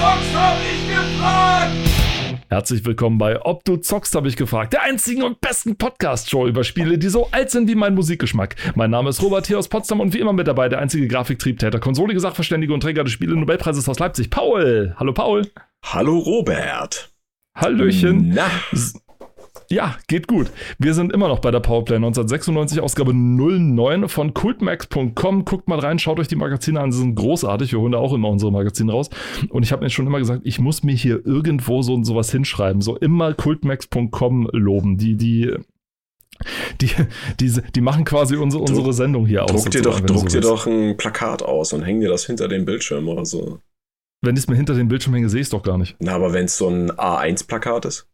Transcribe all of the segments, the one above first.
zockst, hab ich gefragt! Herzlich willkommen bei Ob du zockst, habe ich gefragt. Der einzigen und besten Podcast-Show über Spiele, die so alt sind wie mein Musikgeschmack. Mein Name ist Robert hier aus Potsdam und wie immer mit dabei der einzige Grafiktriebtäter, konsolige Sachverständige und Träger des Spiele-Nobelpreises aus Leipzig, Paul. Hallo Paul. Hallo Robert. Hallöchen. Na, Ja, geht gut. Wir sind immer noch bei der Powerplay 1996, Ausgabe 09 von cultmax.com. Guckt mal rein, schaut euch die Magazine an, sie sind großartig. Wir holen da auch immer unsere Magazine raus. Und ich habe mir schon immer gesagt, ich muss mir hier irgendwo so sowas hinschreiben. So immer cultmax.com loben. Die, die, die, diese, die machen quasi unsere, unsere Sendung hier aus. druck dir doch, druck dir doch ein Plakat aus und häng dir das hinter den Bildschirm oder so. Wenn ich es mir hinter den Bildschirm hänge, sehe ich es doch gar nicht. Na, aber wenn es so ein A1-Plakat ist?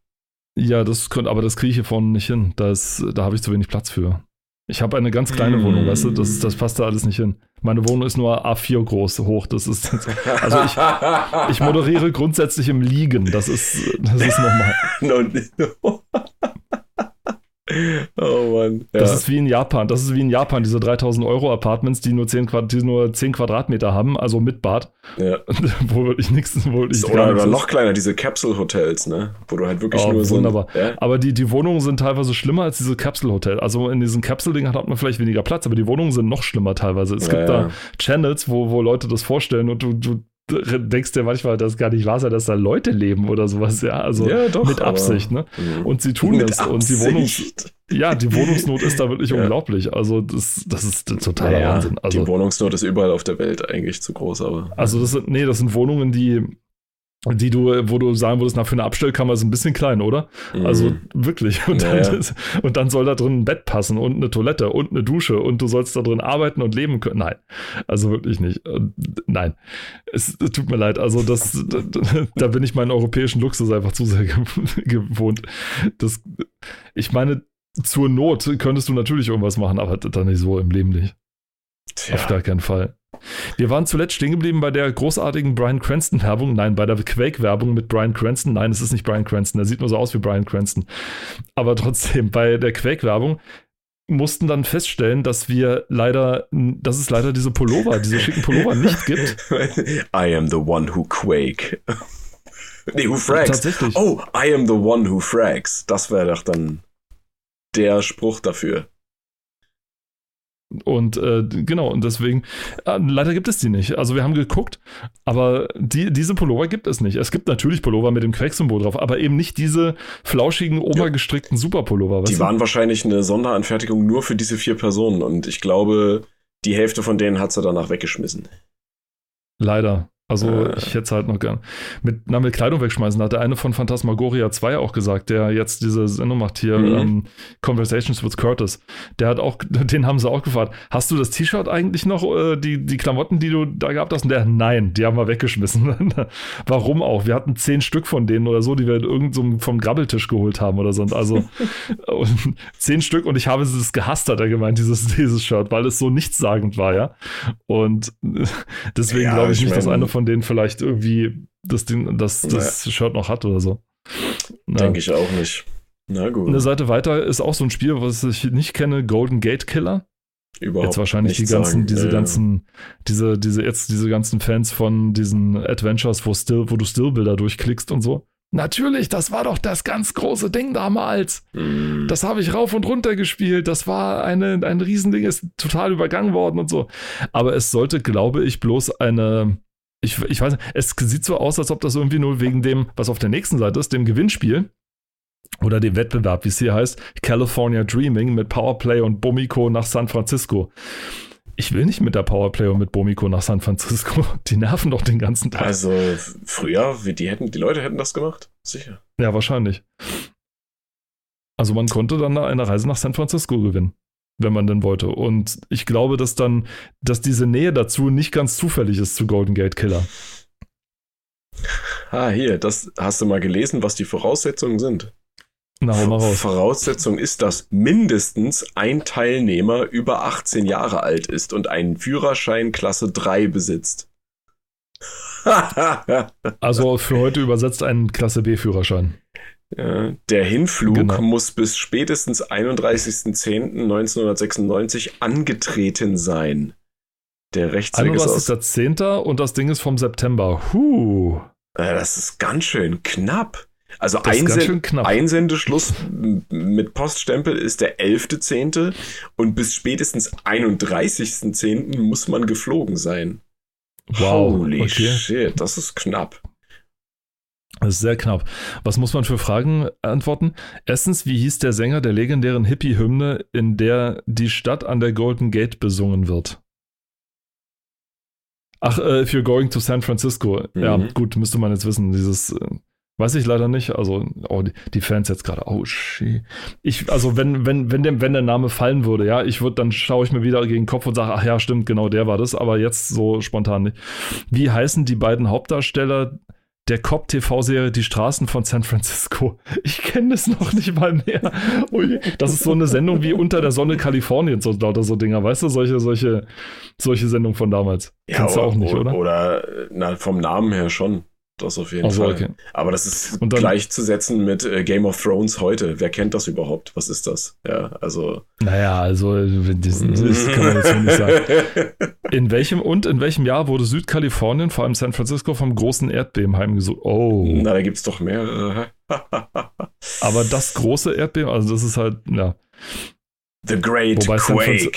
Ja, das könnte, aber das kriege ich hier vorne nicht hin. Da, ist- da habe ich zu wenig Platz für. Ich habe eine ganz kleine. Wohnung, weißt du, das, das passt da alles nicht hin. Meine Wohnung ist nur A4 groß, hoch. Das ist, also ich, ich moderiere grundsätzlich im Liegen. Das ist, das ist normal. Oh Mann. Ja. Das ist wie in Japan. Das ist wie in Japan, diese 3000 Euro Apartments, die nur 10, Quad- die nur 10 Quadratmeter haben, also mit Bad, ja. wo wirklich nichts, wo wirklich gar Oder, oder noch kleiner, diese Capsule Hotels, ne? Wo du halt wirklich Oh, nur so. wunderbar. Ein, ja? Aber die, die Wohnungen sind teilweise schlimmer als diese Capsule-Hotel. Also in diesen Capsule-Dingen hat man vielleicht weniger Platz, aber die Wohnungen sind noch schlimmer teilweise. Es Ja, gibt da Channels, wo, wo Leute das vorstellen und du, du denkst dir manchmal, das gar nicht wahr sein, dass da Leute leben oder sowas. Ja, also Ja, doch, mit Absicht. Ne? Mhm. Und sie tun es. Und die Wohnung, Absicht. ja, die Wohnungsnot ist da wirklich Ja. unglaublich. Also das, das ist totaler Naja, Wahnsinn. Also, die Wohnungsnot ist überall auf der Welt eigentlich zu groß, aber. also das sind, nee, das sind Wohnungen, die, die du, wo du sagen würdest, na, für eine Abstellkammer ist ein bisschen klein, oder? Also Mhm. wirklich. Und dann, Naja. und dann soll da drin ein Bett passen und eine Toilette und eine Dusche und du sollst da drin arbeiten und leben können. Nein, also wirklich nicht. Nein, es, es tut mir leid. Also das, da, da bin ich meinen europäischen Luxus einfach zu sehr gew- gewohnt. Das, ich meine, zur Not könntest du natürlich irgendwas machen, aber dann nicht so im Leben nicht. Auf Tja. gar keinen Fall. Wir waren zuletzt stehen geblieben bei der großartigen Brian Cranston-Werbung. Nein, bei der Quake-Werbung mit Brian Cranston. Nein, es ist nicht Brian Cranston. Er sieht nur so aus wie Brian Cranston. Aber trotzdem, bei der Quake-Werbung mussten dann feststellen, dass wir leider, dass es leider diese Pullover, diese schicken Pullover nicht gibt. I am the one who quake. nee, who frags. Tatsächlich. Oh, I am the one who frags. Das wäre doch dann der Spruch dafür. Und äh, genau, und deswegen, äh, leider gibt es die nicht. Also wir haben geguckt, aber die, diese Pullover gibt es nicht. Es gibt natürlich Pullover mit dem Quake-Symbol drauf, aber eben nicht diese flauschigen, obergestrickten Superpullover. weißt Die du? waren wahrscheinlich eine Sonderanfertigung nur für diese vier Personen und ich glaube, die Hälfte von denen hat sie danach weggeschmissen. Leider. Also Äh. ich hätte es halt noch gern. Mit, na, mit Kleidung wegschmeißen, hat der eine von Phantasmagoria 2 auch gesagt, der jetzt diese Sendung macht hier, Mhm. ähm, Conversations with Curtis. Der hat auch, den haben sie auch gefragt, hast du das T-Shirt eigentlich noch, äh, die, die Klamotten, die du da gehabt hast? Und der, nein, die haben wir weggeschmissen. Warum auch? Wir hatten zehn Stück von denen oder so, die wir in irgendeinem vom Grabbeltisch geholt haben oder so. Also zehn Stück und ich habe es gehasst, hat er gemeint, dieses, dieses Shirt, weil es so nichtssagend war, ja. Und deswegen Ja, glaube ich, ich nicht, dass mein- einer von denen vielleicht irgendwie das, Ding, das, das Shirt noch hat oder so. Ja. Denke ich auch nicht. Na gut. Eine Seite weiter ist auch so ein Spiel, was ich nicht kenne, Golden Gate Killer. Überhaupt Jetzt wahrscheinlich die ganzen, sagen. diese Ja, ganzen, diese, diese, jetzt diese ganzen Fans von diesen Adventures, wo, still, wo du Stillbilder durchklickst und so. Natürlich, das war doch das ganz große Ding damals. Ja. Mm. Das habe ich rauf und runter gespielt. Das war eine, ein Riesending, ist total übergangen worden und so. Aber es sollte, glaube ich, bloß eine. Ich, ich weiß nicht, es sieht so aus, als ob das irgendwie nur wegen dem, was auf der nächsten Seite ist, dem Gewinnspiel oder dem Wettbewerb, wie es hier heißt, California Dreaming mit Powerplay und Bomiko nach San Francisco. Ich will nicht mit der Powerplay und mit Bomiko nach San Francisco. Die nerven doch den ganzen Tag. Also früher, wie die hätten, die Leute hätten das gemacht. Sicher. Ja, wahrscheinlich. Also man konnte dann eine Reise nach San Francisco gewinnen, wenn man denn wollte. Und ich glaube, dass dann, dass diese Nähe dazu nicht ganz zufällig ist zu Golden Gate Killer. Ah, hier, das hast du mal gelesen, was die Voraussetzungen sind. Na, hau mal raus. Voraussetzung ist, dass mindestens ein Teilnehmer über 18 Jahre alt ist und einen Führerschein Klasse 3 besitzt. Also für heute übersetzt einen Klasse B-Führerschein. Ja, der Hinflug Genau. muss bis spätestens 31.10.1996 angetreten sein. Der Rechtsweg ist aus 31.10. und das Ding ist vom September. Huh. Äh, das ist ganz schön knapp. Also ist Einsen knapp. Einsendeschluss mit Poststempel ist der 11.10. und bis spätestens 31.10. muss man geflogen sein. Wow, Holy okay. shit, das ist knapp. Das ist sehr knapp. Was muss man für Fragen antworten? Erstens, wie hieß der Sänger der legendären Hippie-Hymne, in der die Stadt an der Golden Gate besungen wird? Ach, äh, if you're going to San Francisco. Ja, Mhm. gut, müsste man jetzt wissen. Dieses, äh, weiß ich leider nicht. Also, oh, die, die Fans jetzt gerade, oh, shit. Ich, also, wenn, wenn, wenn, dem, wenn der Name fallen würde, ja, ich würde, dann schaue ich mir wieder gegen den Kopf und sage, ach ja, stimmt, genau der war das, aber jetzt so spontan nicht. Wie heißen die beiden Hauptdarsteller der Cop-TV-Serie Die Straßen von San Francisco. Ich kenne das noch nicht mal mehr. Ui, das ist so eine Sendung wie Unter der Sonne Kaliforniens so lauter so Dinger, weißt du? Solche, solche, solche Sendungen von damals. Kennst du auch nicht, oder? Oder äh, na, vom Namen her schon. Das auf jeden Also, Fall. okay. Aber das ist Und dann- gleichzusetzen mit äh, Game of Thrones heute. Wer kennt das überhaupt? Was ist das? Ja, also. Naja, also das, das kann man jetzt nicht sagen. In welchem und in welchem Jahr wurde Südkalifornien, vor allem San Francisco, vom großen Erdbeben heimgesucht? Oh. Na, da gibt's doch mehrere. Aber das große Erdbeben, also das ist halt, ja. The Great Wobei San Quake.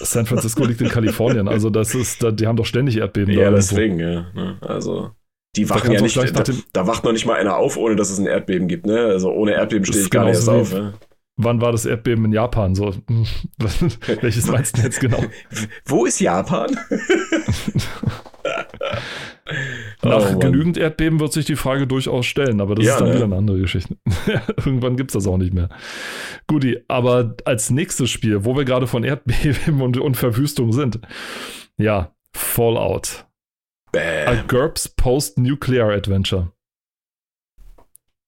San Francisco liegt in Kalifornien, also das ist, die haben doch ständig Erdbeben. da Ja, deswegen, ja. ne, Also. Die wachen ja nicht, da, da wacht noch nicht mal einer auf, ohne dass es ein Erdbeben gibt, ne? Also ohne Erdbeben stehe ich gar nicht erst auf. Ne? Wann war das Erdbeben in Japan? So, welches meinst du denn jetzt genau? Wo ist Japan? Nach Oh, genügend Erdbeben wird sich die Frage durchaus stellen, aber das Ja, ist dann ne? wieder eine andere Geschichte. Irgendwann gibt es das auch nicht mehr. Guti, aber als nächstes Spiel, wo wir gerade von Erdbeben und, und Verwüstung sind, ja, Fallout. A Bäm. GURPS Post-Nuclear Adventure.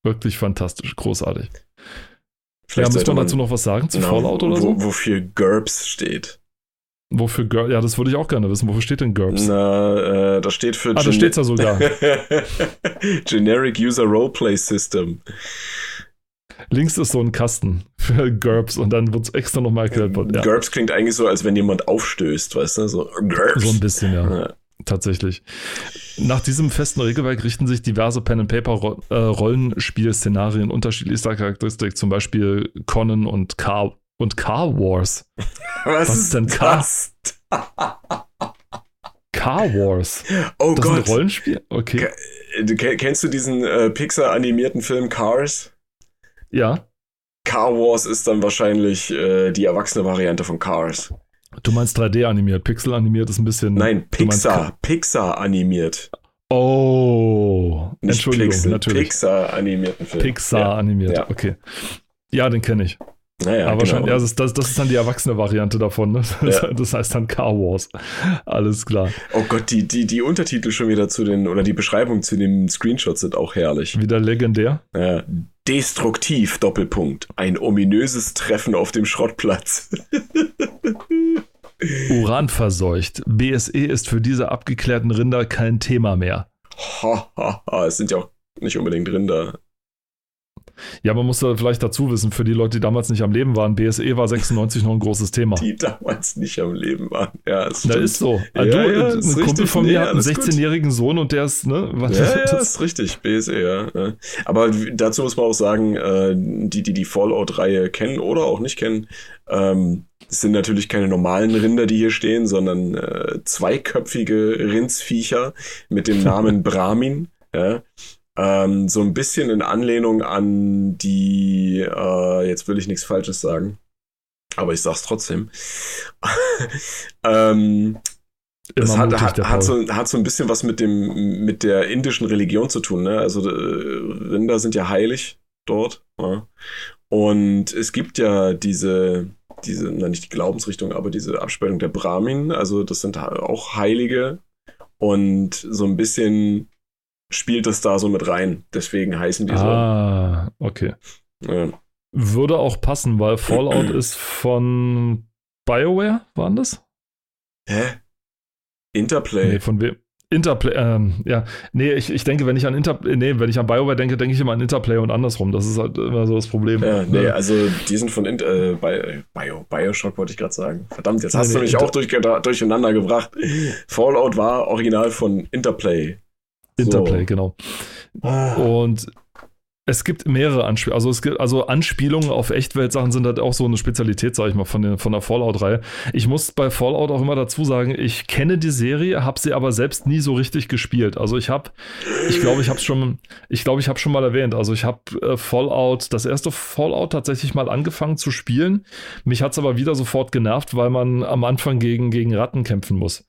Wirklich fantastisch, großartig. Ja, Vielleicht muss sollte man dazu noch was sagen zu genau, Fallout oder wo, so? Wofür GURPS steht. Wofür GURPS? Ja, das würde ich auch gerne wissen. Wofür steht denn GURPS? Na, äh, das steht für Ah, da Gen- steht's ja sogar. Generic User Roleplay System. Links ist so ein Kasten für GURPS und dann wird es extra nochmal erklärt. Ja, GURPS klingt eigentlich so, als wenn jemand aufstößt, weißt du? So GURPS. so ein bisschen, ja. Ja. Tatsächlich. Nach diesem festen Regelwerk richten sich diverse Pen-and-Paper-Rollenspiel-Szenarien unterschiedlichster Charakteristik, zum Beispiel Conan und Car, und Car Wars. Was, Was ist denn das? Car Wars. Oh Das ist ein Gott. Rollenspiel? Okay. Kennst du diesen äh, Pixar-animierten Film Cars? Ja. Car Wars ist dann wahrscheinlich äh, die erwachsene Variante von Cars. Du meinst 3D animiert. Pixel animiert ist ein bisschen. Nein, meinst Pixar. Pixar animiert. Oh. Nicht Entschuldigung, Pixel, natürlich. Pixar animierten Film. Pixar Ja. animiert. Ja. Okay. Ja, den kenne ich. Naja, Aber genau. wahrscheinlich, ja, das, ist- das, das ist dann die erwachsene Variante davon. Ne? Das, Ja. das heißt dann Car Wars. Alles klar. Oh Gott, die, die, die Untertitel schon wieder zu den, oder die Beschreibung zu den Screenshots sind auch herrlich. Wieder legendär. Ja. Destruktiv, Doppelpunkt. Ein ominöses Treffen auf dem Schrottplatz. Uran verseucht. BSE ist für diese abgeklärten Rinder kein Thema mehr. Ha, ha, ha. Es sind ja auch nicht unbedingt Rinder. Ja, man muss da vielleicht dazu wissen, für die Leute, die damals nicht am Leben waren, BSE war 96 noch ein großes Thema. die damals nicht am Leben waren. Ja, es Da ist so. Ja, du, ja, ein ist Kumpel richtig. von mir Nee, hat einen alles gut. 16-jährigen Sohn und der ist, ne? Was, Ja, ja, das, ist richtig, BSE, ja. ja. Aber dazu muss man auch sagen, äh, die, die die Fallout-Reihe kennen oder auch nicht kennen, ähm, es sind natürlich keine normalen Rinder, die hier stehen, sondern äh, zweiköpfige Rindsviecher mit dem Namen Brahmin. Ja. Ähm, so ein bisschen in Anlehnung an die, äh, jetzt will ich nichts Falsches sagen, aber ich sag's trotzdem. ähm, das immer hat, hat, hat, so, hat so ein bisschen was mit dem mit der indischen Religion zu tun. Ne? Also äh, Rinder sind ja heilig dort. Ja? Und es gibt ja diese diese, na nicht die Glaubensrichtung, aber diese Abspaltung der Brahmin. Also das sind auch Heilige und so ein bisschen spielt das da so mit rein. Deswegen heißen die Ah, okay. so. Ja. Würde auch passen, weil Fallout ist von BioWare, waren das? Hä? Interplay. Nee, von wem? Interplay, ähm, ja. Nee, ich, ich denke, wenn ich an Inter nee, wenn ich an BioWare denke, denke ich immer an Interplay und andersrum. Das ist halt immer so das Problem. Ja, nee, Ne? also die sind von Int äh, Bio, Bio, Bioshock, wollte ich gerade sagen. Verdammt, jetzt hast Nee, du nee, mich Inter- auch durch, durcheinander gebracht. Fallout war original von Interplay. Interplay, So. genau. Ah. Und es gibt mehrere Anspielungen. Also, es gibt, also Anspielungen auf Echtwelt-Sachen sind halt auch so eine Spezialität, sag ich mal, von, den, von der Fallout-Reihe. Ich muss bei Fallout auch immer dazu sagen, ich kenne die Serie, habe sie aber selbst nie so richtig gespielt. Also ich habe, ich glaube, ich habe schon, ich glaube, ich habe schon mal erwähnt. Also ich habe äh, Fallout, das erste Fallout tatsächlich mal angefangen zu spielen. Mich hat es aber wieder sofort genervt, weil man am Anfang gegen, gegen Ratten kämpfen muss.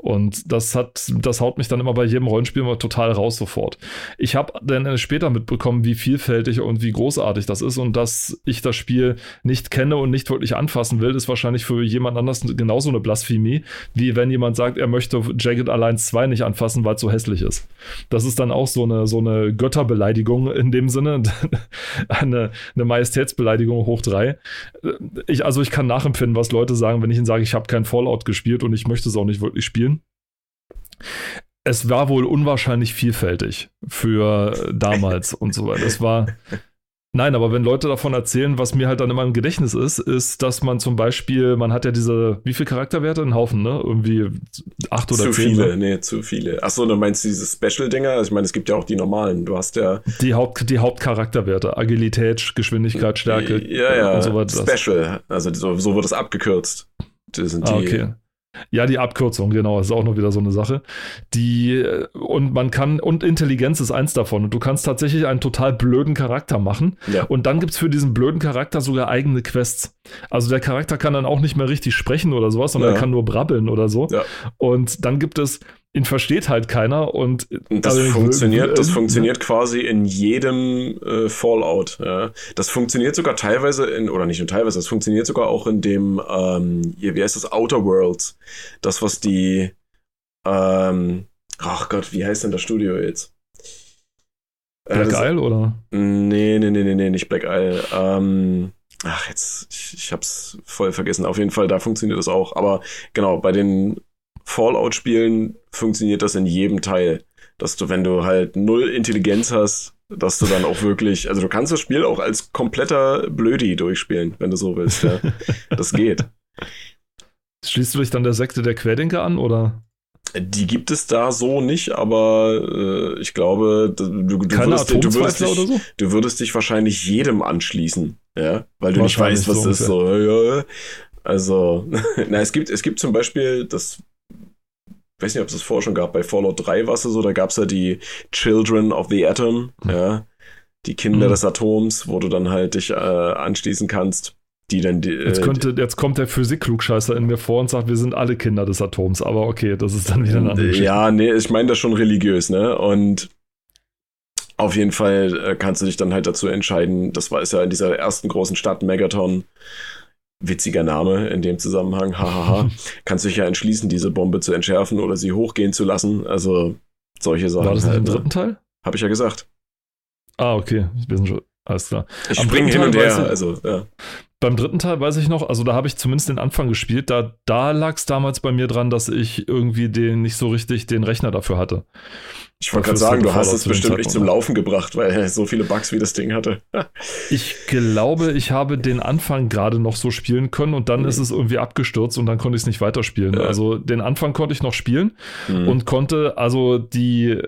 Und das hat, das haut mich dann immer bei jedem Rollenspiel immer total raus sofort. Ich habe dann später mitbekommen, wie vielfältig und wie großartig das ist und dass ich das Spiel nicht kenne und nicht wirklich anfassen will, ist wahrscheinlich für jemand anders genauso eine Blasphemie, wie wenn jemand sagt, er möchte Jagged Alliance 2 nicht anfassen, weil es so hässlich ist. Das ist dann auch so eine, so eine Götterbeleidigung in dem Sinne, eine, eine Majestätsbeleidigung hoch drei. Ich, also ich kann nachempfinden, was Leute sagen, wenn ich ihnen sage, ich habe kein Fallout gespielt und ich möchte es auch nicht wirklich spielen. Es war wohl unwahrscheinlich vielfältig für damals und so weiter. Es war. Nein, aber wenn Leute davon erzählen, was mir halt dann immer im Gedächtnis ist, ist, dass man zum Beispiel, man hat ja diese, wie viele Charakterwerte? Ein Haufen, ne? Irgendwie acht oder zu zehn. viele, ne? nee, zu viele. Achso, du meinst diese Special-Dinger? Also ich meine, es gibt ja auch die normalen. Du hast ja. Die, Haupt, die Hauptcharakterwerte. Agilität, Geschwindigkeit, Stärke Ja, ja. und so weiter. Special. Also so, so wird es abgekürzt. Das sind die. Ah, okay. Ja, die Abkürzung, genau, ist auch noch wieder so eine Sache. Die, äh, und man kann, und Intelligenz ist eins davon. Und du kannst tatsächlich einen total blöden Charakter machen. Ja. Und dann gibt es für diesen blöden Charakter sogar eigene Quests. Also der Charakter kann dann auch nicht mehr richtig sprechen oder sowas, sondern Ja. er kann nur brabbeln oder so. Ja. Und dann gibt es, ihn versteht halt keiner und das also, funktioniert, das äh, funktioniert quasi in jedem äh, Fallout. Ja. Das funktioniert sogar teilweise in, oder nicht nur teilweise, das funktioniert sogar auch in dem, ähm, hier, wie heißt das, Outer Worlds. Das, was die, ähm, ach Gott, wie heißt denn das Studio jetzt? Äh, Black das- Isle oder? Nee, nee, nee, nee, nee, nicht Black Isle. Ähm, ach, jetzt, ich, ich hab's voll vergessen. Auf jeden Fall, da funktioniert das auch. Aber genau, bei den Fallout-Spielen funktioniert das in jedem Teil. Dass du, wenn du halt null Intelligenz hast, dass du dann auch wirklich, also du kannst das Spiel auch als kompletter Blödi durchspielen, wenn du so willst. Ja. Das geht. Schließt du dich dann der Sekte der Querdenker an oder? Die gibt es da so nicht, aber äh, ich glaube, du, du, würdest, du, würdest dich, so? du würdest dich wahrscheinlich jedem anschließen, ja, weil du nicht weißt, was so das ist. So, ja, also, na, es gibt, es gibt zum Beispiel das, ich weiß nicht, ob es das vorher schon gab, bei Fallout 3 war es so, da gab es ja die Children of the Atom, Hm. ja, die Kinder Hm. des Atoms, wo du dann halt dich äh, anschließen kannst, die dann die, Jetzt, äh, könnte, jetzt kommt der Physik-Klugscheißer in mir vor und sagt, wir sind alle Kinder des Atoms. Aber okay, das ist dann wieder eine andere Geschichte. Ja, nee, ich meine das schon religiös, ne? Und auf jeden Fall äh, kannst du dich dann halt dazu entscheiden, das war ist ja in dieser ersten großen Stadt Megaton, witziger Name in dem Zusammenhang, hahaha, kannst du dich ja entschließen, diese Bombe zu entschärfen oder sie hochgehen zu lassen, also solche Sachen. War das nicht im halt, dritten Teil? Habe ich ja gesagt. Ah, okay. Wir sind schon. Alles klar. Ich springe hin und her, weiß ich- also, ja. Beim dritten Teil weiß ich noch, also da habe ich zumindest den Anfang gespielt. Da, da lag es damals bei mir dran, dass ich irgendwie den nicht so richtig den Rechner dafür hatte. Ich wollte gerade sagen, du hast es bestimmt nicht Zeitpunkt, zum ne? Laufen gebracht, weil so viele Bugs wie das Ding hatte. Ich glaube, ich habe den Anfang gerade noch so spielen können und dann Mhm. ist es irgendwie abgestürzt und dann konnte ich es nicht weiterspielen. Ja. Also den Anfang konnte ich noch spielen Hm. und konnte, also die,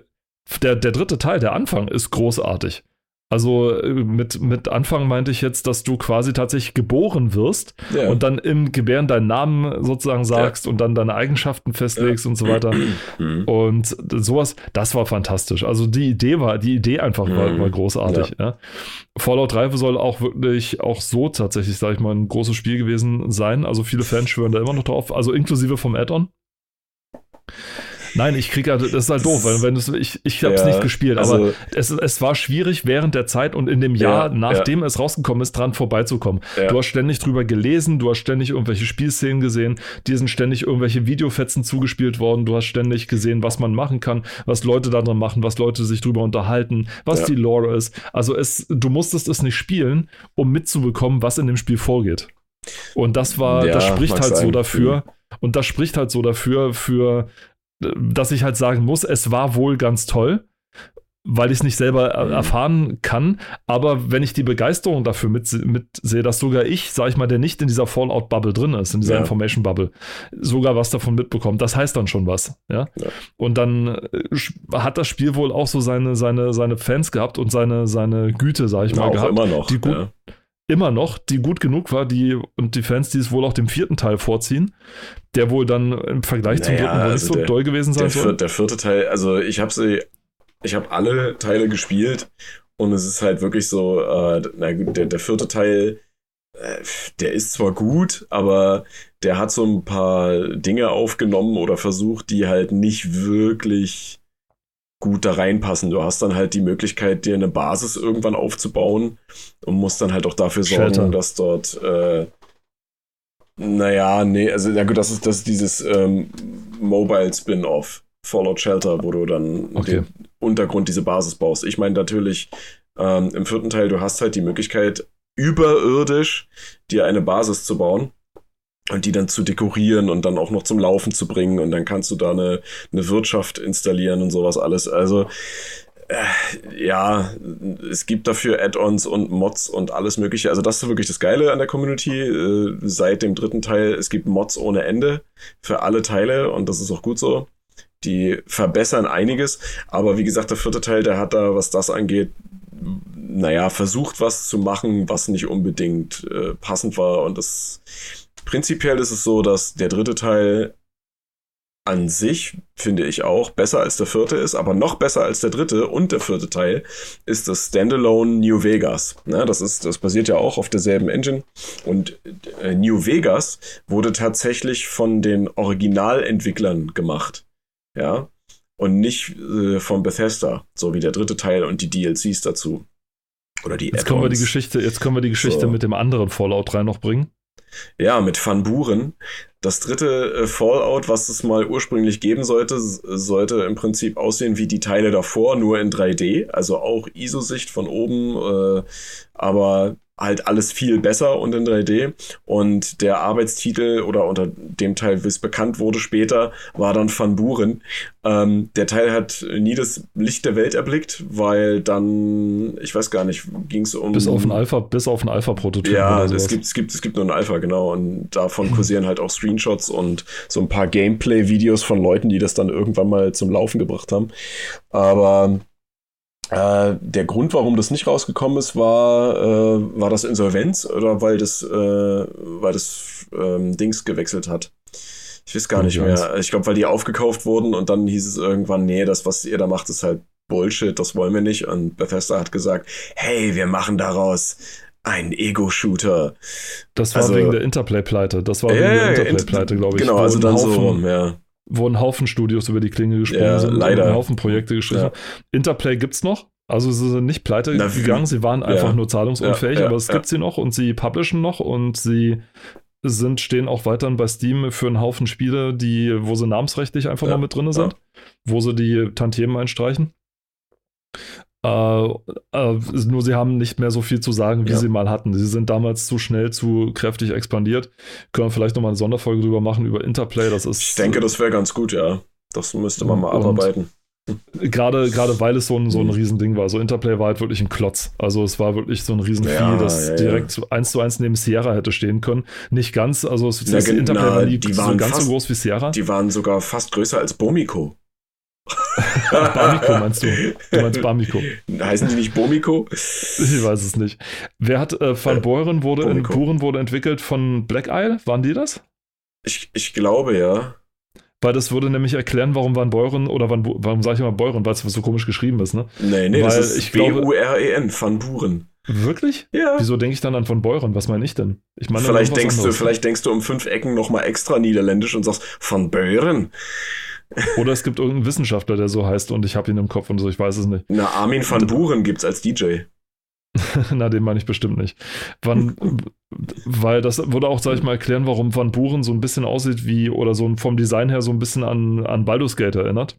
der, der dritte Teil, der Anfang ist großartig. Also äh, mit, mit Anfang meinte ich jetzt, dass du quasi tatsächlich geboren wirst ja. und dann im Gebären deinen Namen sozusagen sagst und dann deine Eigenschaften festlegst und so weiter. Hm. Und sowas, das war fantastisch. Also die Idee war, die Idee einfach war, Mhm. war großartig. Ja. Fallout 3 soll auch wirklich auch so tatsächlich, sage ich mal, ein großes Spiel gewesen sein. Also viele Fans schwören da immer noch drauf, also inklusive vom Add-on. Nein, ich kriege halt, das ist halt doof, weil wenn es, ich, ich habe es Ja, nicht gespielt, also- aber es, es war schwierig während der Zeit und in dem Jahr, Ja, nachdem es rausgekommen ist, dran vorbeizukommen. Ja. Du hast ständig drüber gelesen, du hast ständig irgendwelche Spielszenen gesehen, dir sind ständig irgendwelche Videofetzen zugespielt worden, du hast ständig gesehen, was man machen kann, was Leute da dran machen, was Leute sich drüber unterhalten, was Ja. die Lore ist. Also es, du musstest es nicht spielen, um mitzubekommen, was in dem Spiel vorgeht. Und das war, Ja, das spricht halt so sein. dafür, und das spricht halt so dafür, für, dass ich halt sagen muss, es war wohl ganz toll. weil ich es nicht selber mhm. erfahren kann. Aber wenn ich die Begeisterung dafür mitsehe, mit dass sogar ich, sag ich mal, der nicht in dieser Fallout-Bubble drin ist, in dieser ja. Information-Bubble, sogar was davon mitbekommt, das heißt dann schon was. Ja? ja. Und dann äh, hat das Spiel wohl auch so seine, seine, seine Fans gehabt und seine, seine Güte, sag ich ja, mal, gehabt. Immer noch. Die gut, immer noch, die gut genug war, die und die Fans, die es wohl auch dem vierten Teil vorziehen, der wohl dann im Vergleich naja, zum dritten wohl also nicht so der, doll gewesen sein soll. Der vierte Teil, also ich habe sie ich habe alle Teile gespielt und es ist halt wirklich so, äh, na gut, der, der vierte Teil, äh, der ist zwar gut, aber der hat so ein paar Dinge aufgenommen oder versucht, die halt nicht wirklich gut da reinpassen. Du hast dann halt die Möglichkeit, dir eine Basis irgendwann aufzubauen und musst dann halt auch dafür sorgen, Shelter. dass dort äh, naja, nee, also ja gut, das ist, das ist dieses ähm, Mobile Spin-off. Fallout Shelter, wo du dann okay. den Untergrund, diese Basis baust. Ich meine natürlich, ähm, im vierten Teil, du hast halt die Möglichkeit, überirdisch dir eine Basis zu bauen und die dann zu dekorieren und dann auch noch zum Laufen zu bringen und dann kannst du da eine, eine Wirtschaft installieren und sowas alles. Also äh, ja, es gibt dafür Add-ons und Mods und alles mögliche. Also das ist wirklich das Geile an der Community äh, seit dem dritten Teil. Es gibt Mods ohne Ende für alle Teile und das ist auch gut so die verbessern einiges. Aber wie gesagt, der vierte Teil, der hat da, was das angeht, naja, versucht was zu machen, was nicht unbedingt äh, passend war. Und das prinzipiell ist es so, dass der dritte Teil an sich, finde ich auch, besser als der vierte ist, aber noch besser als der dritte und der vierte Teil ist das Standalone New Vegas. Ja, das, ist, das basiert ja auch auf derselben Engine. Und äh, New Vegas wurde tatsächlich von den Originalentwicklern gemacht ja, und nicht äh, von Bethesda, so wie der dritte Teil und die DLCs dazu. Oder die Jetzt können wir die Geschichte, jetzt können wir die Geschichte so. mit dem anderen Fallout 3 noch bringen. Ja, mit Van Buren. Das dritte äh, Fallout, was es mal ursprünglich geben sollte, sollte im Prinzip aussehen wie die Teile davor, nur in 3D. Also auch ISO-Sicht von oben, äh, aber halt alles viel besser und in 3D. Und der Arbeitstitel oder unter dem Teil, wie es bekannt wurde später, war dann Van Buren. Ähm, der Teil hat nie das Licht der Welt erblickt, weil dann, ich weiß gar nicht, ging es um. Bis auf ein Alpha, bis auf ein Alpha-Prototyp. Ja, es gibt, es gibt, es gibt nur ein Alpha, genau. Und davon kursieren halt auch Screenshots und so ein paar Gameplay-Videos von Leuten, die das dann irgendwann mal zum Laufen gebracht haben. Aber äh, der Grund, warum das nicht rausgekommen ist, war, äh, war das Insolvenz oder weil das, äh, weil das ähm, Dings gewechselt hat. Ich weiß gar nicht mehr. Ich glaube, weil die aufgekauft wurden und dann hieß es irgendwann, nee, das, was ihr da macht, ist halt Bullshit, das wollen wir nicht. Und Bethesda hat gesagt, hey, wir machen daraus einen Ego-Shooter. Das war also, wegen der Interplay-Pleite. Das war wegen der Interplay-Pleite, glaube ich. Genau, also dann Haufen, so rum, ja wo ein Haufen Studios über die Klinge gesprungen ja, sind leider. ein Haufen Projekte geschrieben. Ja. Interplay es noch. Also sie sind nicht pleite Na, gegangen, sie waren einfach ja. nur zahlungsunfähig, aber es gibt sie noch und sie publishen noch und sie sind, stehen auch weiterhin bei Steam für einen Haufen Spiele, die, wo sie namensrechtlich einfach mal mit drin sind, wo sie die Tantiemen einstreichen. Äh, äh, nur sie haben nicht mehr so viel zu sagen, wie ja. sie mal hatten. Sie sind damals zu schnell, zu kräftig expandiert. Können wir vielleicht nochmal eine Sonderfolge drüber machen, über Interplay. Das ist, ich denke, das wäre ganz gut, ja. Das müsste man mal abarbeiten. Gerade, gerade weil es so ein, so ein Riesending war. So Interplay war halt wirklich ein Klotz. Also es war wirklich so ein Riesenvieh, ja, das ja, direkt ja. eins zu eins neben Sierra hätte stehen können. Nicht ganz, also es, ja, Interplay na, war nie die waren so ganz fast, so groß wie Sierra. Die waren sogar fast größer als Bomiko. Bamiko meinst du? Du meinst Bamiko. Heißen die nicht Bomiko? Ich weiß es nicht. Wer hat äh, Van Beuren wurde, in, Buren wurde entwickelt von Black Isle? Waren die das? Ich, ich glaube ja. Weil das würde nämlich erklären, warum Van Beuren oder wann, warum sage ich mal Beuren, weil es so komisch geschrieben ist, ne? Nee, nee, Weil das ist B-U-R-E-N, Van Buren. Wirklich? Ja. Wieso denke ich dann an von Beuren? Was meine ich denn? Ich meine, vielleicht denkst du, vielleicht denkst du um fünf Ecken nochmal extra niederländisch und sagst von Beuren. Oder es gibt irgendeinen Wissenschaftler, der so heißt und ich habe ihn im Kopf und so, ich weiß es nicht. Na, Armin van Buren gibt's als DJ. Na, den meine ich bestimmt nicht. Wann, weil das würde auch, sag ich mal, erklären, warum Van Buren so ein bisschen aussieht wie, oder so vom Design her so ein bisschen an, an Baldur's Gate erinnert.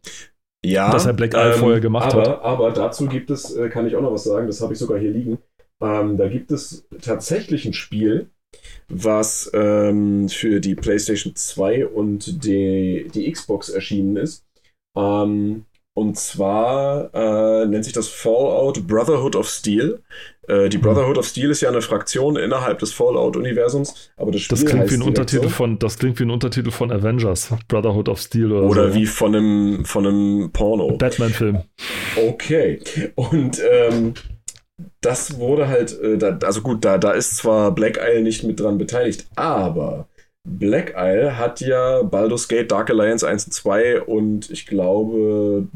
Ja. Dass er Black Isle ähm, vorher gemacht aber, hat. Aber dazu gibt es, äh, kann ich auch noch was sagen, das habe ich sogar hier liegen. Ähm, da gibt es tatsächlich ein Spiel, was ähm, für die PlayStation 2 und die, die Xbox erschienen ist. Ähm, Und zwar äh, nennt sich das Fallout Brotherhood of Steel. Äh, die Brotherhood of Steel ist ja eine Fraktion innerhalb des Fallout-Universums, aber das Spiel Das klingt, wie ein Untertitel so. von, das klingt wie ein Untertitel von Avengers, Brotherhood of Steel oder, Oder so. wie von einem, von einem Porno. Batman-Film. Okay. Und ähm, das wurde halt, äh, da, also gut, da, da ist zwar Black Isle nicht mit dran beteiligt, aber Black Isle hat ja Baldur's Gate, Dark Alliance 1 und 2 und ich glaube,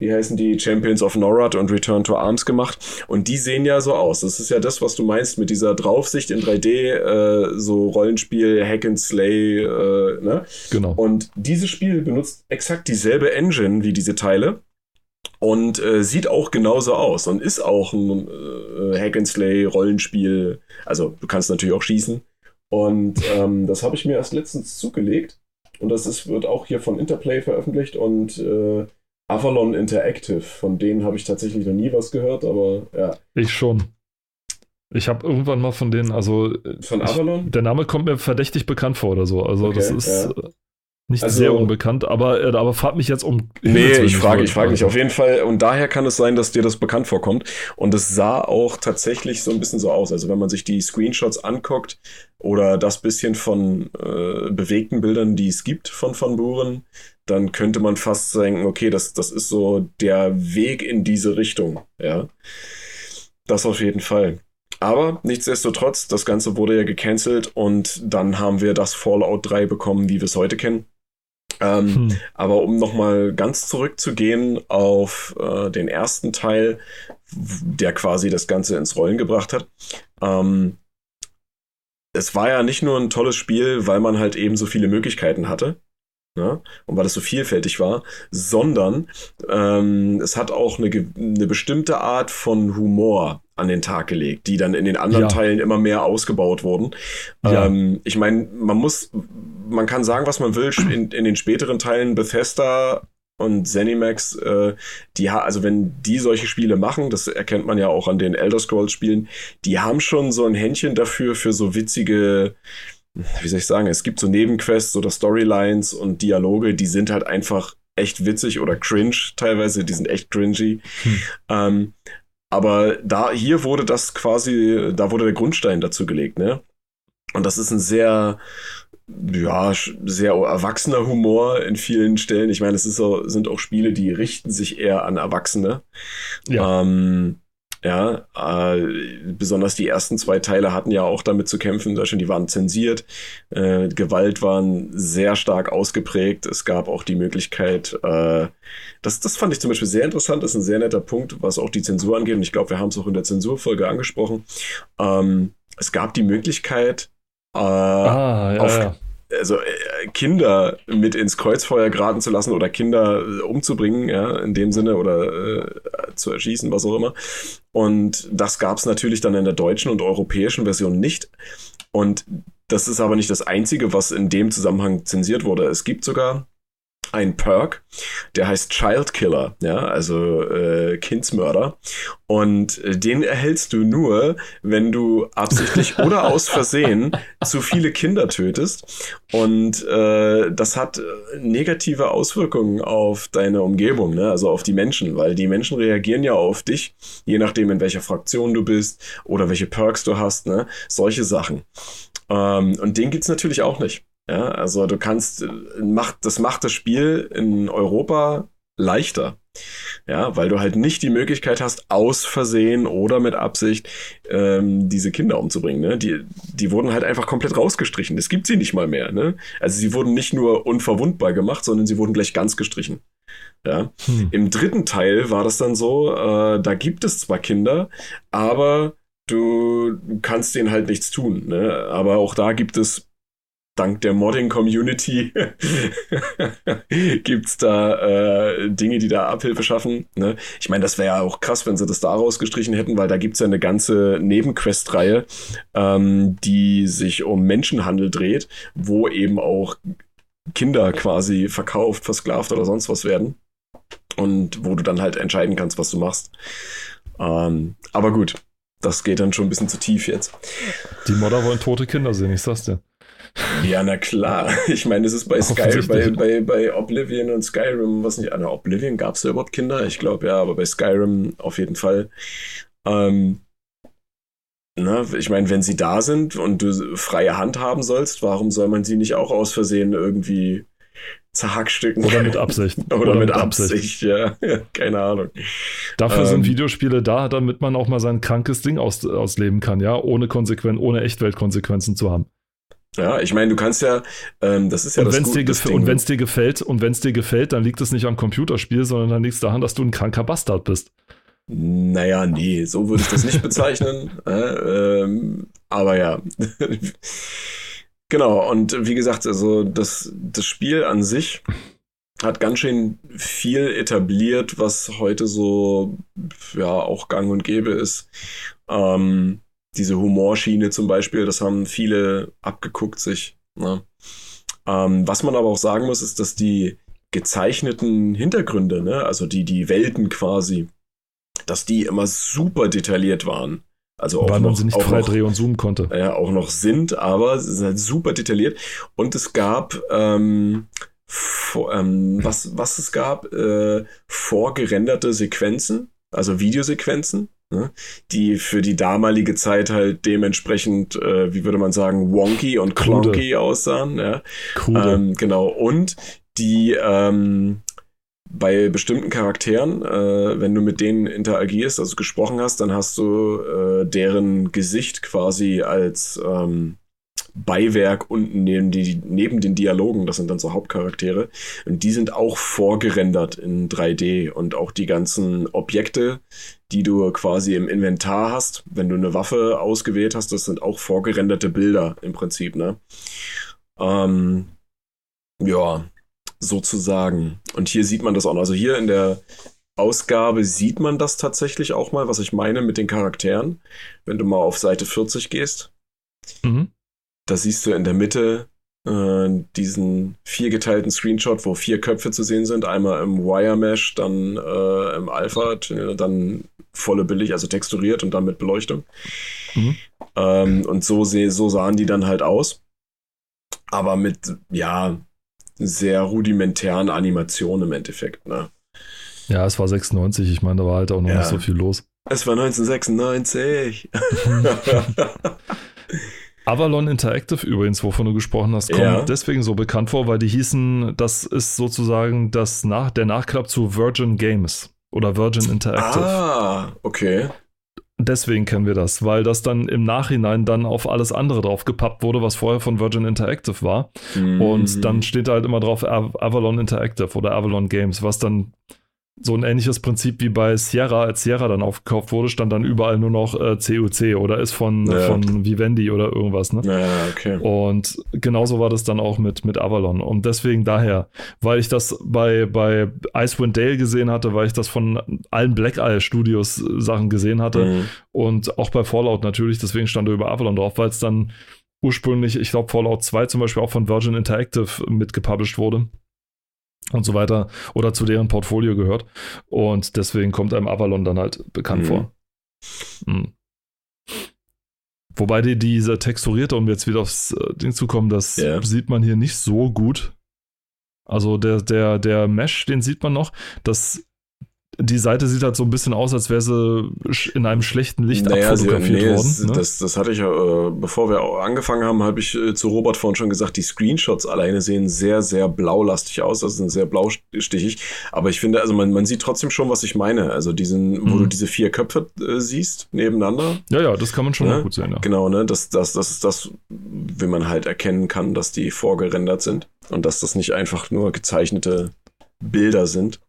wie heißen die, Champions of Norad und Return to Arms gemacht. Und die sehen ja so aus. Das ist ja das, was du meinst mit dieser Draufsicht in 3D, äh, so Rollenspiel, Hack and Slay, äh, ne? Genau. Und dieses Spiel benutzt exakt dieselbe Engine wie diese Teile und äh, sieht auch genauso aus und ist auch ein äh, Hack and Slay Rollenspiel. Also du kannst natürlich auch schießen. Und ähm, das habe ich mir erst letztens zugelegt. Und das ist, wird auch hier von Interplay veröffentlicht und äh, Avalon Interactive. Von denen habe ich tatsächlich noch nie was gehört, aber ja. Ich schon. Ich habe irgendwann mal von denen, also Von ich, Avalon? der Name kommt mir verdächtig bekannt vor oder so. Also Okay, das ist ja. Nicht Also- sehr unbekannt, aber, äh, aber fragt mich jetzt um. Nee, ich frage, ich frage nicht. Auf jeden Fall. Und daher kann es sein, dass dir das bekannt vorkommt. Und es sah auch tatsächlich so ein bisschen so aus. Also wenn man sich die Screenshots anguckt oder das bisschen von äh, bewegten Bildern, die es gibt von Van Buren, dann könnte man fast denken, okay, das, das ist so der Weg in diese Richtung. Ja. Das auf jeden Fall. Aber nichtsdestotrotz, das Ganze wurde ja gecancelt und dann haben wir das Fallout 3 bekommen, wie wir es heute kennen. Ähm, Hm. aber um nochmal ganz zurückzugehen auf äh, den ersten Teil, der quasi das Ganze ins Rollen gebracht hat. Ähm, es war ja nicht nur ein tolles Spiel, weil man halt eben so viele Möglichkeiten hatte. Ne? Und weil es so vielfältig war, sondern ähm, es hat auch eine, eine bestimmte Art von Humor an den Tag gelegt, die dann in den anderen Ja. Teilen immer mehr ausgebaut wurden. Ja. Ähm, ich meine, man muss, man kann sagen, was man will, in, in den späteren Teilen Bethesda und Zenimax, äh, die ha also wenn die solche Spiele machen, das erkennt man ja auch an den Elder Scrolls Spielen, die haben schon so ein Händchen dafür für so witzige, wie soll ich sagen, es gibt so Nebenquests oder Storylines und Dialoge, die sind halt einfach echt witzig oder cringe teilweise, die sind echt cringy. Hm. Ähm, aber da, hier wurde das quasi, da wurde der Grundstein dazu gelegt, ne? Und das ist ein sehr, ja, sehr erwachsener Humor in vielen Stellen. Ich meine, es ist so, sind auch Spiele, die richten sich eher an Erwachsene. Ja. Ähm, ja, äh, besonders die ersten zwei Teile hatten ja auch damit zu kämpfen. In Deutschland, die waren zensiert. Äh, Gewalt waren sehr stark ausgeprägt. Es gab auch die Möglichkeit, äh, das, das fand ich zum Beispiel sehr interessant. Das ist ein sehr netter Punkt, was auch die Zensur angeht. Und ich glaube, wir haben es auch in der Zensurfolge angesprochen. Ähm, es gab die Möglichkeit, äh, Ah, ja, auf- ja. Also äh, Kinder mit ins Kreuzfeuer geraten zu lassen oder Kinder äh, umzubringen, ja, in dem Sinne oder äh, zu erschießen, was auch immer. Und das gab es natürlich dann in der deutschen und europäischen Version nicht. Und das ist aber nicht das Einzige, was in dem Zusammenhang zensiert wurde. Es gibt sogar ein Perk, der heißt Child Killer, ja, also äh, Kindsmörder. Und äh, den erhältst du nur, wenn du absichtlich oder aus Versehen zu viele Kinder tötest. Und äh, das hat äh, negative Auswirkungen auf deine Umgebung, ne? also auf die Menschen, weil die Menschen reagieren ja auf dich, je nachdem, in welcher Fraktion du bist oder welche Perks du hast, ne? solche Sachen. Ähm, und den gibt's natürlich auch nicht. Ja, also du kannst, äh, macht, das macht das Spiel in Europa leichter. Ja, weil du halt nicht die Möglichkeit hast, aus Versehen oder mit Absicht ähm, diese Kinder umzubringen. Ne? Die, die wurden halt einfach komplett rausgestrichen. Es gibt sie nicht mal mehr. Ne? Also sie wurden nicht nur unverwundbar gemacht, sondern sie wurden gleich ganz gestrichen. Ja. Hm. Im dritten Teil war das dann so, äh, da gibt es zwar Kinder, aber du kannst denen halt nichts tun. Ne? Aber auch da gibt es dank der Modding-Community gibt's da äh, Dinge, die da Abhilfe schaffen. Ne? Ich meine, das wäre ja auch krass, wenn sie das da rausgestrichen hätten, weil da gibt's ja eine ganze Nebenquest-Reihe, ähm, die sich um Menschenhandel dreht, wo eben auch Kinder quasi verkauft, versklavt oder sonst was werden. Und wo du dann halt entscheiden kannst, was du machst. Ähm, aber gut, das geht dann schon ein bisschen zu tief jetzt. Die Modder wollen tote Kinder sehen, ich sag's dir. Ja, na klar. Ich meine, es ist bei Sky, bei, bei, bei Oblivion und Skyrim, was nicht, an Oblivion gab es da überhaupt Kinder? Ich glaube ja, aber bei Skyrim auf jeden Fall. Ähm, na, ich meine, wenn sie da sind und du freie Hand haben sollst, warum soll man sie nicht auch aus Versehen irgendwie zerhackstücken? Oder mit Absicht. Oder, Oder mit, mit Absicht, Absicht. Ja. ja. keine Ahnung. Dafür ähm, sind Videospiele da, damit man auch mal sein krankes Ding aus, ausleben kann, ja, ohne Konsequen ohne Echtweltkonsequenzen zu haben. Ja, ich meine, du kannst ja, ähm, das ist ja und das, gut, das Ding. Und wenn es dir gefällt, und wenn es dir gefällt, dann liegt es nicht am Computerspiel, sondern dann liegt es daran, dass du ein kranker Bastard bist. Naja, nee, so würde ich das nicht bezeichnen. äh, ähm, aber ja. genau, und wie gesagt, also das, das Spiel an sich hat ganz schön viel etabliert, was heute so ja auch gang und gäbe ist. Ähm, diese Humorschiene zum Beispiel, das haben viele abgeguckt sich. Ne? Ähm, was man aber auch sagen muss, ist, dass die gezeichneten Hintergründe, ne, also die, die Welten quasi, dass die immer super detailliert waren. Also auch Weil man noch, sie nicht frei drehen und zoomen konnte. Ja, auch noch sind, aber es ist halt super detailliert. Und es gab, ähm, vor, ähm, was, was es gab, äh, vorgerenderte Sequenzen, also Videosequenzen, Ne? die für die damalige Zeit halt dementsprechend, äh, wie würde man sagen, wonky und clunky Krude. aussahen. Ja? Ähm, genau. Und die ähm, bei bestimmten Charakteren, äh, wenn du mit denen interagierst, also gesprochen hast, dann hast du äh, deren Gesicht quasi als ähm, Beiwerk unten neben, die, neben den Dialogen, das sind dann so Hauptcharaktere. Und die sind auch vorgerendert in 3D und auch die ganzen Objekte, die du quasi im Inventar hast, wenn du eine Waffe ausgewählt hast, das sind auch vorgerenderte Bilder im Prinzip, ne? Ähm, ja, sozusagen. Und hier sieht man das auch noch. Also hier in der Ausgabe sieht man das tatsächlich auch mal, was ich meine mit den Charakteren. Wenn du mal auf Seite 40 gehst. Mhm. Da siehst du in der Mitte äh, diesen viergeteilten Screenshot, wo vier Köpfe zu sehen sind. Einmal im Wire Mesh, dann äh, im Alpha, dann volle billig, also texturiert und dann mit Beleuchtung. Mhm. Ähm, und so, so sahen die dann halt aus. Aber mit, ja, sehr rudimentären Animationen im Endeffekt, ne? Ja, es war 96, ich meine, da war halt auch noch ja. nicht so viel los. Es war 1996. Avalon Interactive übrigens, wovon du gesprochen hast, kommt ja. deswegen so bekannt vor, weil die hießen, das ist sozusagen das nach, der Nachklapp zu Virgin Games oder Virgin Interactive. Ah, okay. Deswegen kennen wir das, weil das dann im Nachhinein dann auf alles andere drauf gepappt wurde, was vorher von Virgin Interactive war. Mhm. Und dann steht da halt immer drauf Avalon Interactive oder Avalon Games, was dann so ein ähnliches Prinzip wie bei Sierra, als Sierra dann aufgekauft wurde, stand dann überall nur noch äh, CUC oder ist von, ja. von Vivendi oder irgendwas, ne? Ja, okay. Und genauso war das dann auch mit, mit Avalon. Und deswegen daher, weil ich das bei, bei Icewind Dale gesehen hatte, weil ich das von allen Black Isle Studios äh, Sachen gesehen hatte mhm. und auch bei Fallout natürlich, deswegen stand da über Avalon drauf, weil es dann ursprünglich, ich glaube, Fallout 2 zum Beispiel auch von Virgin Interactive mitgepublished wurde und so weiter oder zu deren Portfolio gehört. Und deswegen kommt einem Avalon dann halt bekannt mhm. vor. Mhm. Wobei die, diese texturierte, um jetzt wieder aufs äh, Ding zu kommen, das yeah. sieht man hier nicht so gut. Also der, der, der Mesh, den sieht man noch. Das die Seite sieht halt so ein bisschen aus, als wäre sie in einem schlechten Licht naja, abfotografiert nee, worden. Ne? Das, das hatte ich ja, äh, bevor wir angefangen haben, habe ich äh, zu Robert vorhin schon gesagt, die Screenshots alleine sehen sehr, sehr blaulastig aus, also sind sehr blaustichig. Aber ich finde, also man, man sieht trotzdem schon, was ich meine. Also diesen, mhm. wo du diese vier Köpfe äh, siehst, nebeneinander. Ja, ja, das kann man schon ne? gut sehen. Ja. Genau, ne? Das, das, das ist das, wie man halt erkennen kann, dass die vorgerendert sind und dass das nicht einfach nur gezeichnete Bilder sind.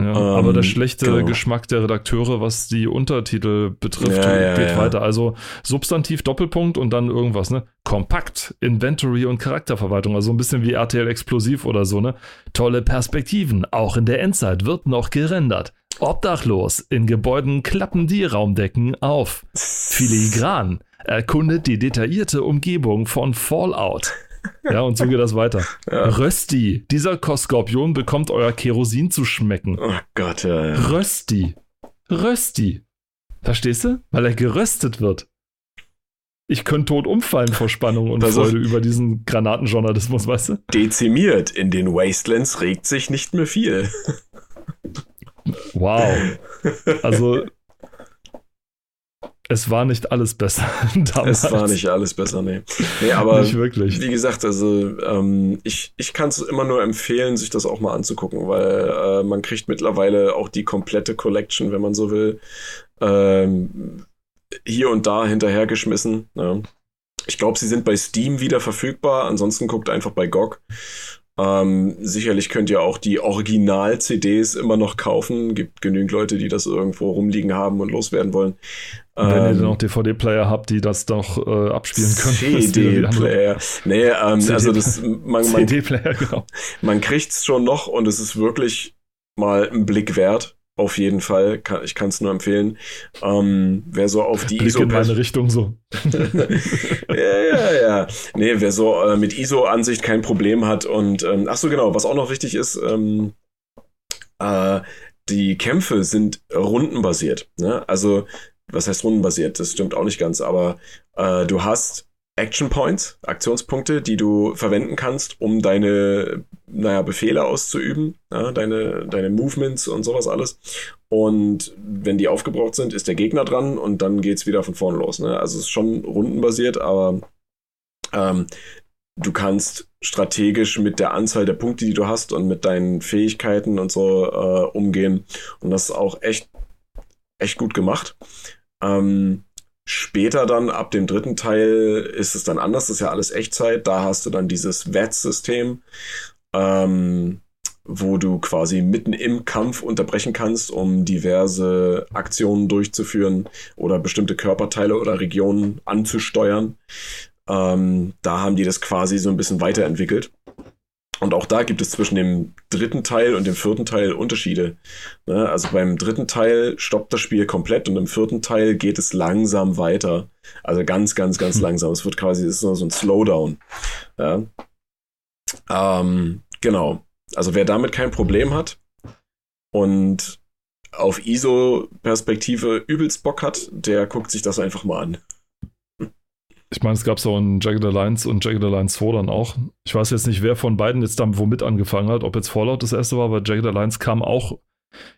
Ja, ähm, aber der schlechte genau. Geschmack der Redakteure, was die Untertitel betrifft, ja, geht ja, weiter. Also Substantiv Doppelpunkt und dann irgendwas, ne? Kompakt, Inventory und Charakterverwaltung, also ein bisschen wie RTL Explosiv oder so, ne? Tolle Perspektiven, auch in der Endzeit wird noch gerendert. Obdachlos, in Gebäuden klappen die Raumdecken auf. Filigran, erkundet die detaillierte Umgebung von Fallout. Ja, und so geht das weiter. Ja. Rösti, dieser Skorpion bekommt euer Kerosin zu schmecken. Oh Gott, ja, ja. Rösti. Rösti. Verstehst du? Weil er geröstet wird. ich könnte tot umfallen vor Spannung und. Freude über diesen Granatenjournalismus, weißt du? Dezimiert. In den Wastelands regt sich nicht mehr viel. Wow. Also, es war nicht alles besser damals. Es war nicht alles besser, nee. Nee, aber Nicht wirklich. wie gesagt, also ähm, ich, ich kann es immer nur empfehlen, sich das auch mal anzugucken, weil äh, man kriegt mittlerweile auch die komplette Collection, wenn man so will, ähm, hier und da hinterhergeschmissen. Ja. Ich glaube, sie sind bei Steam wieder verfügbar, ansonsten guckt einfach bei GOG. Ähm, sicherlich könnt ihr auch die Original-CDs immer noch kaufen. Gibt genügend Leute, die das irgendwo rumliegen haben und loswerden wollen. Wenn ihr Ähm, dann noch DVD-Player habt, die das doch äh, abspielen können. CD-Player. Nee, ähm, CD also das, man, man, genau. man kriegt's schon noch und es ist wirklich mal ein Blick wert. Auf jeden Fall. Kann, ich kann es nur empfehlen. Ähm, wer so auf die Blick ISO in meine Richtung so. ja, ja, ja. Nee, wer so äh, mit ISO-Ansicht kein Problem hat und ähm, ach so genau, was auch noch wichtig ist, ähm, äh, die Kämpfe sind rundenbasiert. Ne? Also, was heißt rundenbasiert? Das stimmt auch nicht ganz, aber äh, du hast Action Points, Aktionspunkte, die du verwenden kannst, um deine, naja, Befehle auszuüben, ja, deine, deine Movements und sowas alles. Und wenn die aufgebraucht sind, ist der Gegner dran und dann geht's wieder von vorne los. Ne? Also es ist schon rundenbasiert, aber ähm, du kannst strategisch mit der Anzahl der Punkte, die du hast und mit deinen Fähigkeiten und so äh, umgehen. Und das ist auch echt, echt gut gemacht. Ähm, später dann, ab dem dritten Teil, ist es dann anders. Das ist ja alles Echtzeit. Da hast du dann dieses VATS-System, ähm, wo du quasi mitten im Kampf unterbrechen kannst, um diverse Aktionen durchzuführen oder bestimmte Körperteile oder Regionen anzusteuern. Ähm, da haben die das quasi so ein bisschen weiterentwickelt. Und auch da gibt es zwischen dem dritten Teil und dem vierten Teil Unterschiede. Ne? Also beim dritten Teil stoppt das Spiel komplett und im vierten Teil geht es langsam weiter. Also ganz, ganz, ganz Hm. langsam. Es wird quasi, es ist so ein Slowdown. Ja? Ähm, genau. Also wer damit kein Problem hat und auf ISO-Perspektive übelst Bock hat, der guckt sich das einfach mal an. Ich meine, es gab es auch in Jagged Alliance und Jagged Alliance 2 dann auch. Ich weiß jetzt nicht, wer von beiden jetzt dann womit angefangen hat, ob jetzt Fallout das erste war, aber Jagged Alliance kam auch,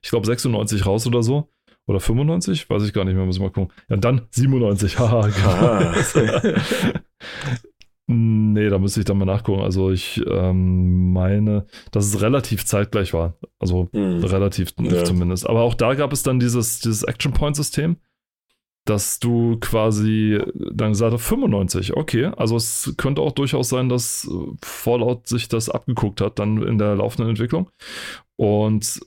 ich glaube, 96 raus oder so. Oder 95? Weiß ich gar nicht mehr, muss ich mal gucken. Ja, und dann 97. Haha. nee, da müsste ich dann mal nachgucken. Also ich ähm, meine, dass es relativ zeitgleich war. Also Hm. relativ Ja. zumindest. Aber auch da gab es dann dieses, dieses Action-Point-System, dass du quasi dann gesagt hast, 95, okay. Also es könnte auch durchaus sein, dass äh, Fallout sich das abgeguckt hat, dann in der laufenden Entwicklung. Und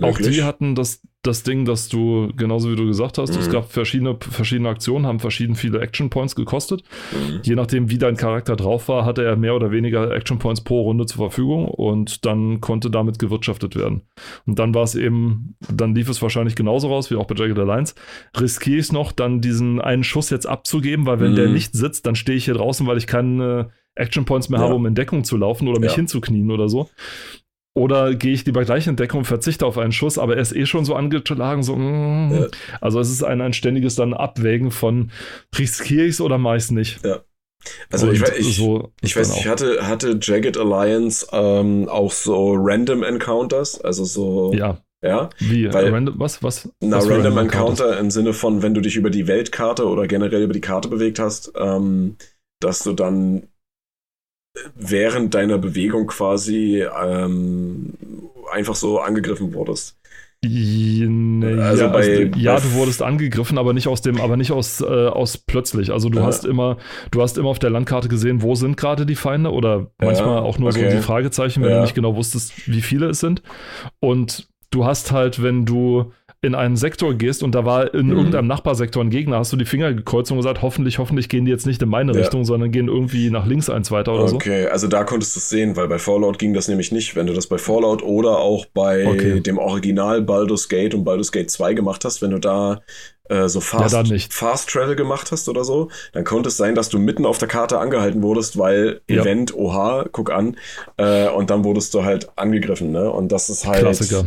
auch Wirklich? die hatten das, das Ding, dass du, genauso wie du gesagt hast, es Mhm. gab verschiedene, verschiedene Aktionen, haben verschieden viele Action Points gekostet. Mhm. Je nachdem, wie dein Charakter drauf war, hatte er mehr oder weniger Action Points pro Runde zur Verfügung und dann konnte damit gewirtschaftet werden. Und dann war es eben, dann lief es wahrscheinlich genauso raus wie auch bei Jagged Alliance. Riskiere ich es noch, dann diesen einen Schuss jetzt abzugeben, weil wenn Mhm. der nicht sitzt, dann stehe ich hier draußen, weil ich keine Action Points mehr Ja. habe, um in Deckung zu laufen oder mich Ja. hinzuknien oder so. Oder gehe ich lieber gleich in Deckung und verzichte auf einen Schuss, aber er ist eh schon so angeschlagen, so. mm. Ja. Also es ist ein, ein ständiges dann Abwägen von riskiere ich es oder meist nicht. Also ich, Und weiß- ich, so ich weiß, ich hatte, hatte Jagged Alliance ähm, auch so Random Encounters, also so, Ja, ja. wie? Weil- random, was? Was? Na, was Random Encounters? Encounter im Sinne von, wenn du dich über die Weltkarte oder generell über die Karte bewegt hast, ähm, dass du dann während deiner Bewegung quasi ähm, einfach so angegriffen wurdest. Ja, Also ja, bei- also, ja, bei- du wurdest angegriffen, aber nicht aus dem, aber nicht aus, äh, aus plötzlich. Also du Ja. hast immer, du hast immer auf der Landkarte gesehen, wo sind gerade die Feinde oder Ja, manchmal auch nur okay. so die Fragezeichen, wenn du nicht genau wusstest, wie viele es sind. Und du hast halt, wenn du in einen Sektor gehst und da war in Mhm. irgendeinem Nachbarsektor ein Gegner, hast du die Finger gekreuzt und gesagt, hoffentlich, hoffentlich gehen die jetzt nicht in meine Ja. Richtung, sondern gehen irgendwie nach links eins weiter oder so. Okay, also da konntest du es sehen, weil bei Fallout ging das nämlich nicht. Wenn du das bei Fallout oder auch bei Okay. dem Original Baldur's Gate und Baldur's Gate 2 gemacht hast, wenn du da äh, so Fast, nicht. Fast Travel gemacht hast oder so, dann konnte es sein, dass du mitten auf der Karte angehalten wurdest, weil Ja. Event, oha, guck an, äh, und dann wurdest du halt angegriffen, ne? Und das ist halt Klassiker.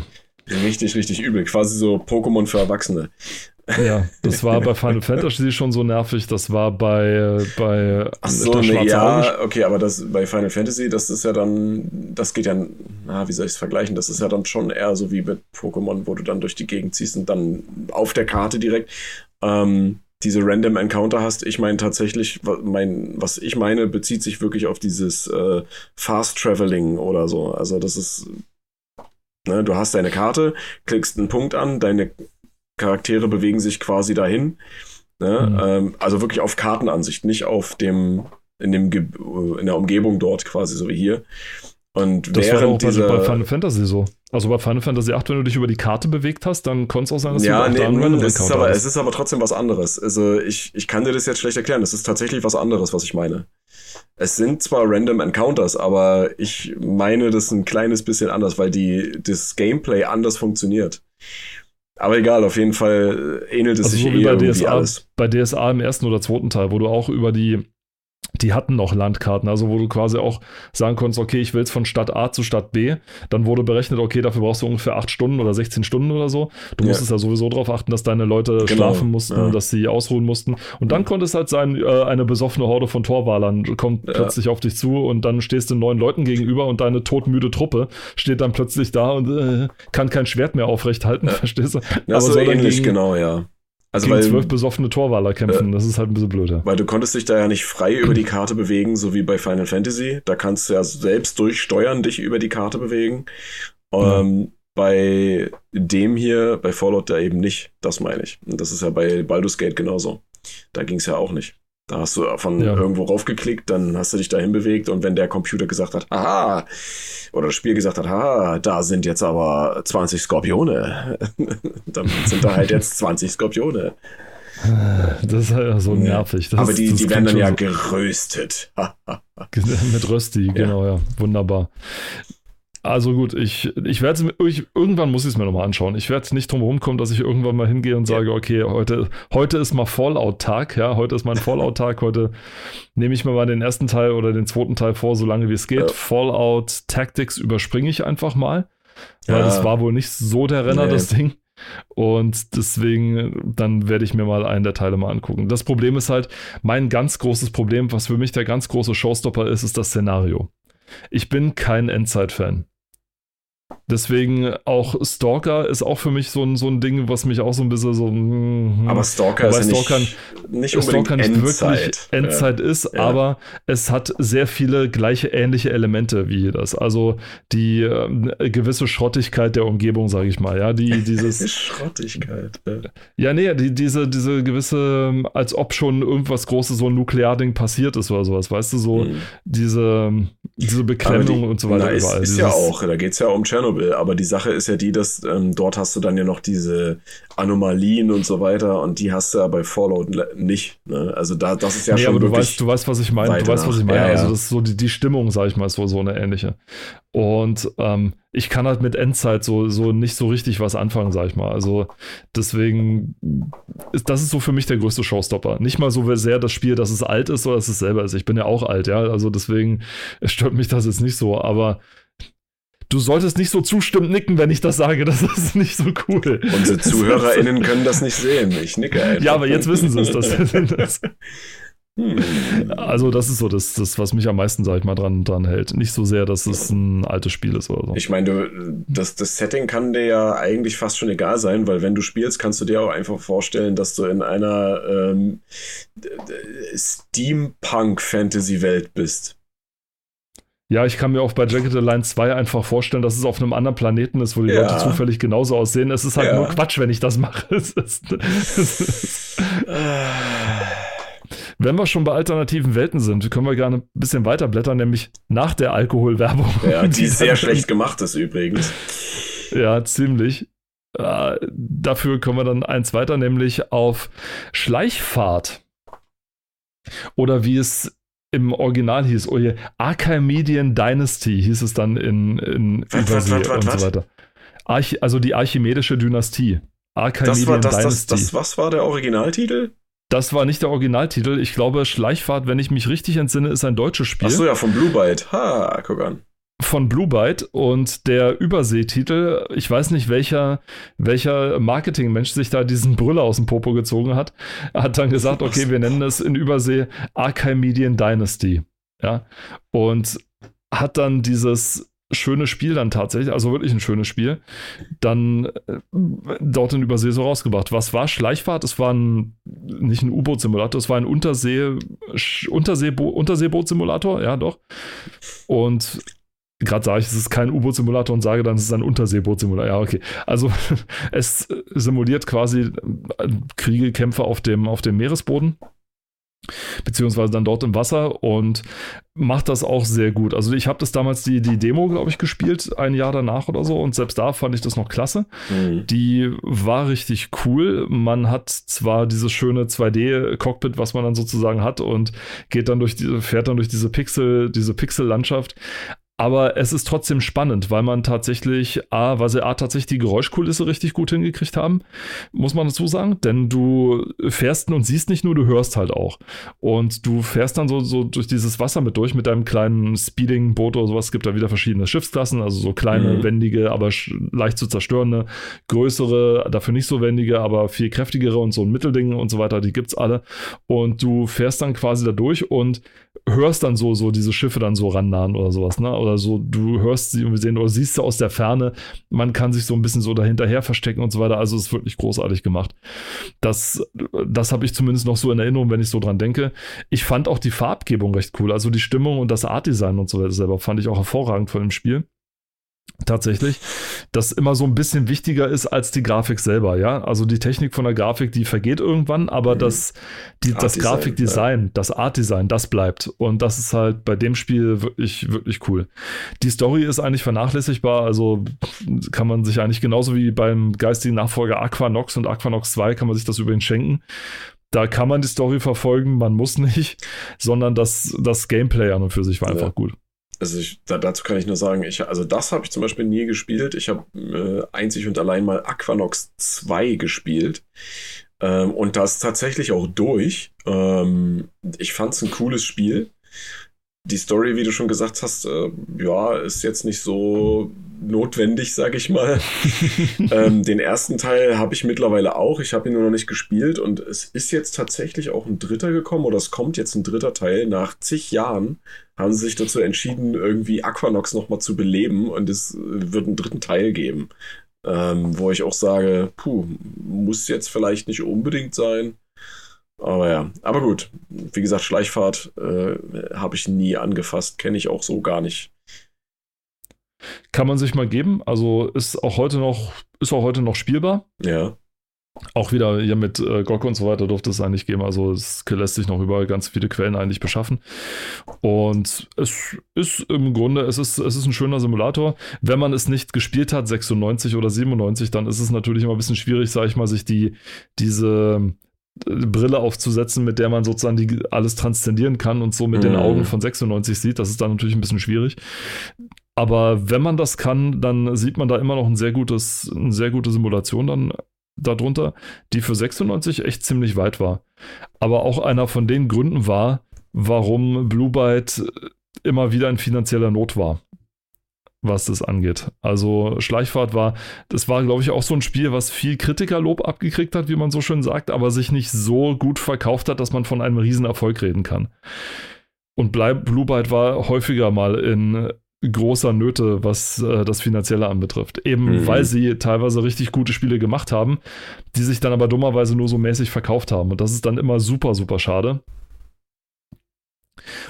Richtig, richtig übel. Quasi so Pokémon für Erwachsene. Ja, das war bei Final Fantasy schon so nervig, das war bei, bei Ach so, nee, ja, okay, aber das bei Final Fantasy, das ist ja dann, das geht ja, na, wie soll ich es vergleichen? Das ist ja dann schon eher so wie mit Pokémon, wo du dann durch die Gegend ziehst und dann auf der Karte direkt ähm, diese Random Encounter hast. Ich meine tatsächlich, mein, was ich meine, bezieht sich wirklich auf dieses äh, Fast Traveling oder so. Also das ist, ne, du hast deine Karte, klickst einen Punkt an, deine Charaktere bewegen sich quasi dahin. Ne? Mhm. Ähm, also wirklich auf Kartenansicht, nicht auf dem, in, dem Ge in der Umgebung dort quasi, so wie hier. Und das während war auch dieser, bei Final Fantasy so. Also bei Final Fantasy 8, wenn du dich über die Karte bewegt hast, dann konnte es auch sein, dass ja, du nee, da einen Random es ist aber, es ist aber trotzdem was anderes. Also ich, ich kann dir das jetzt schlecht erklären. Das ist tatsächlich was anderes, was ich meine. Es sind zwar Random Encounters, aber ich meine das ein kleines bisschen anders, weil die, das Gameplay anders funktioniert. Aber egal, auf jeden Fall ähnelt es also sich so eh wie bei DSA, alles. bei DSA im ersten oder zweiten Teil, wo du auch über die die hatten noch Landkarten, also wo du quasi auch sagen konntest, okay, ich will jetzt von Stadt A zu Stadt B. Dann wurde berechnet, okay, dafür brauchst du ungefähr 8 Stunden oder 16 Stunden oder so. Du Ja. musstest ja sowieso darauf achten, dass deine Leute Genau, schlafen mussten, ja. dass sie ausruhen mussten. Und dann konnte es halt sein, äh, eine besoffene Horde von Torwalern kommt Ja. plötzlich auf dich zu und dann stehst du neun Leuten gegenüber und deine todmüde Truppe steht dann plötzlich da und äh, kann kein Schwert mehr aufrecht halten, verstehst du? Ja, so soll dann ähnlich, gegen, genau, ja. Also gegen weil, zwölf besoffene Torwaler kämpfen. Das ist halt ein bisschen blöder. weil du konntest dich da ja nicht frei über die Karte bewegen, so wie bei Final Fantasy. Da kannst du ja selbst durchsteuern, dich über die Karte bewegen. Ja. Ähm, bei dem hier, bei Fallout da eben nicht. Das meine ich. Und das ist ja bei Baldur's Gate genauso. Da ging es ja auch nicht. Da hast du von Ja. irgendwo raufgeklickt, dann hast du dich dahin bewegt und wenn der Computer gesagt hat, aha, oder das Spiel gesagt hat, haha, da sind jetzt aber 20 Skorpione, dann sind da halt jetzt 20 Skorpione. Das ist halt so nervig. Das aber die, die werden dann ja schon geröstet. So- Mit Rösti, genau, ja. Wunderbar. Also gut, ich, ich werde es mir, ich, irgendwann muss ich es mir nochmal anschauen. Ich werde nicht drum herum kommen, dass ich irgendwann mal hingehe und sage, okay, heute, heute ist mal Fallout-Tag, ja, heute ist mein Fallout-Tag, heute nehme ich mir mal den ersten Teil oder den zweiten Teil vor, so lange wie es geht. Ja. Fallout Tactics überspringe ich einfach mal, weil Ja. das war wohl nicht so der Renner, Nee. das Ding. Und deswegen, dann werde ich mir mal einen der Teile mal angucken. Das Problem ist halt, mein ganz großes Problem, was für mich der ganz große Showstopper ist, ist das Szenario. Ich bin kein Endzeit-Fan. Deswegen auch Stalker ist auch für mich so ein, so ein Ding, was mich auch so ein bisschen so. mm, Aber Stalker ist ja Stalker- nicht, nicht unbedingt Stalker nicht Endzeit. wirklich Endzeit ist, Ja. aber es hat sehr viele gleiche ähnliche Elemente wie das. Also die ähm, gewisse Schrottigkeit der Umgebung, sage ich mal, ja, die Ja. dieses Schrottigkeit. Ja. ja, nee, die, diese, diese gewisse, ähm, als ob schon irgendwas Großes, so ein Nuklearding passiert ist oder sowas, weißt du, so Mhm. diese, diese Beklemmung die- und so weiter na, ist, überall. Ist ja Dieses- auch, da geht es ja um Tschernobyl, aber die Sache ist ja die, dass ähm, dort hast du dann ja noch diese Anomalien und so weiter und die hast du ja bei Fallout nicht. Ne? Also da, das ist ja nee, schon aber du weißt, du weißt, was ich meine. Du weißt, was ich meine. Ja, ja. Also, das ist so die, die Stimmung, sag ich mal, ist so, so eine ähnliche. Und ähm, ich kann halt mit Endzeit so, so nicht so richtig was anfangen, sag ich mal. Also, deswegen ist das ist so für mich der größte Showstopper. Nicht mal so sehr das Spiel, dass es alt ist oder dass es selber ist. Ich bin ja auch alt, ja. Also, deswegen stört mich das jetzt nicht so. Aber du solltest nicht so zustimmend nicken, wenn ich das sage. Das ist nicht so cool. Unsere ZuhörerInnen können das nicht sehen. Ich nicke einfach. Ja, aber jetzt wissen sie es. Das, das, Hm. Also, das ist so das, das, was mich am meisten, sag ich mal, dran, dran hält. Nicht so sehr, dass es ein altes Spiel ist oder so. Ich meine, du, das, das Setting kann dir ja eigentlich fast schon egal sein, weil wenn du spielst, kannst du dir auch einfach vorstellen, dass du in einer ähm, Steampunk-Fantasy-Welt bist. Ja, ich kann mir auch bei Jagged Line 2 einfach vorstellen, dass es auf einem anderen Planeten ist, wo die Ja. Leute zufällig genauso aussehen. Es ist halt Ja. nur Quatsch, wenn ich das mache. Es ist, es ist, wenn wir schon bei alternativen Welten sind, können wir gerne ein bisschen weiter blättern, nämlich nach der Alkoholwerbung. Ja, die sehr dann- schlecht gemacht ist übrigens. Ja, ziemlich. Äh, dafür kommen wir dann eins weiter, nämlich auf Schleichfahrt. Oder wie es im Original hieß, oh je, Archimedean Dynasty hieß es dann in, in Was, was, Übersee was, was, und so weiter. Arch, also die archimedische Dynastie. Archimedean Das war das, das, Dynasty. das, was war der Originaltitel? Das war nicht der Originaltitel. Ich glaube, Schleichfahrt, wenn ich mich richtig entsinne, ist ein deutsches Spiel. Ach so, ja, von Blue Byte. Ha, guck an. Von Blue Byte und der Überseetitel, ich weiß nicht, welcher, welcher Marketingmensch sich da diesen Brüller aus dem Popo gezogen hat, hat dann gesagt, okay, wir nennen es in Übersee Archimedian Dynasty. Ja, und hat dann dieses schöne Spiel dann tatsächlich, also wirklich ein schönes Spiel, dann äh, dort in Übersee so rausgebracht. Was war Schleichfahrt? Es war ein, nicht ein U-Boot-Simulator, es war ein Untersee, Unterseebo Unterseeboot-Simulator, ja doch. Und gerade sage ich, es ist kein U-Boot-Simulator und sage dann, es ist ein Unterseeboot-Simulator. Ja, okay. Also es simuliert quasi äh, Kriege, Kämpfe auf dem, auf dem Meeresboden beziehungsweise dann dort im Wasser und macht das auch sehr gut. Also ich habe das damals die, die Demo, glaube ich, gespielt, ein Jahr danach oder so und selbst da fand ich das noch klasse. Mhm. Die war richtig cool. Man hat zwar dieses schöne 2D-Cockpit, was man dann sozusagen hat und geht dann durch die, fährt dann durch diese Pixel, diese Pixel-Landschaft, aber es ist trotzdem spannend, weil man tatsächlich, A, weil sie A tatsächlich die Geräuschkulisse richtig gut hingekriegt haben, muss man dazu sagen. Denn du fährst und siehst nicht nur, du hörst halt auch. Und du fährst dann so, so durch dieses Wasser mit durch mit deinem kleinen Speeding-Boot oder sowas. Es gibt da wieder verschiedene Schiffsklassen, also so kleine, mhm. wendige, aber leicht zu zerstörende, größere, dafür nicht so wendige, aber viel kräftigere und so ein Mittelding und so weiter, die gibt's alle. Und du fährst dann quasi da durch und hörst dann so, so diese Schiffe dann so rannahen oder sowas, ne? Oder so, du hörst sie und sehen oder siehst sie aus der Ferne. Man kann sich so ein bisschen so dahinterher verstecken und so weiter. Also es ist wirklich großartig gemacht. Das, das habe ich zumindest noch so in Erinnerung, wenn ich so dran denke. Ich fand auch die Farbgebung recht cool. Also die Stimmung und das Artdesign und so weiter selber fand ich auch hervorragend von dem Spiel tatsächlich, das immer so ein bisschen wichtiger ist als die Grafik selber, ja. Also die Technik von der Grafik, die vergeht irgendwann, aber mhm. das, die, das Grafikdesign, ja. das Artdesign, das bleibt. Und das ist halt bei dem Spiel wirklich, wirklich cool. Die Story ist eigentlich vernachlässigbar, also kann man sich eigentlich genauso wie beim geistigen Nachfolger Aquanox und Aquanox 2 kann man sich das übrigens schenken. Da kann man die Story verfolgen, man muss nicht, sondern das, das Gameplay an und für sich war ja. einfach gut also ich, da, dazu kann ich nur sagen, ich, also das habe ich zum Beispiel nie gespielt. Ich habe äh, einzig und allein mal Aquanox 2 gespielt. Ähm, und das tatsächlich auch durch. Ähm, ich fand es ein cooles Spiel die Story, wie du schon gesagt hast, äh, ja, ist jetzt nicht so notwendig, sag ich mal. ähm, den ersten Teil habe ich mittlerweile auch. Ich habe ihn nur noch nicht gespielt und es ist jetzt tatsächlich auch ein dritter gekommen oder es kommt jetzt ein dritter Teil. Nach zig Jahren haben sie sich dazu entschieden, irgendwie Aquanox nochmal zu beleben und es wird einen dritten Teil geben. Ähm, wo ich auch sage, puh, muss jetzt vielleicht nicht unbedingt sein. Aber ja, aber gut. Wie gesagt, Schleichfahrt äh, habe ich nie angefasst, kenne ich auch so gar nicht. Kann man sich mal geben. Also ist auch heute noch, ist auch heute noch spielbar. Ja. Auch wieder hier mit äh, GOG und so weiter durfte es eigentlich geben. Also es lässt sich noch über ganz viele Quellen eigentlich beschaffen. Und es ist im Grunde, es ist, es ist ein schöner Simulator. Wenn man es nicht gespielt hat, 96 oder 97, dann ist es natürlich immer ein bisschen schwierig, sage ich mal, sich die, diese Brille aufzusetzen, mit der man sozusagen die, alles transzendieren kann und so mit mhm. den Augen von 96 sieht. Das ist dann natürlich ein bisschen schwierig. Aber wenn man das kann, dann sieht man da immer noch ein sehr gutes, eine sehr gute Simulation dann darunter, die für 96 echt ziemlich weit war. Aber auch einer von den Gründen war, warum Blue Byte immer wieder in finanzieller Not war was das angeht. Also Schleichfahrt war, das war, glaube ich, auch so ein Spiel, was viel Kritikerlob abgekriegt hat, wie man so schön sagt, aber sich nicht so gut verkauft hat, dass man von einem Riesenerfolg reden kann. Und Blue Byte war häufiger mal in großer Nöte, was äh, das Finanzielle anbetrifft. Eben mhm. weil sie teilweise richtig gute Spiele gemacht haben, die sich dann aber dummerweise nur so mäßig verkauft haben. Und das ist dann immer super, super schade.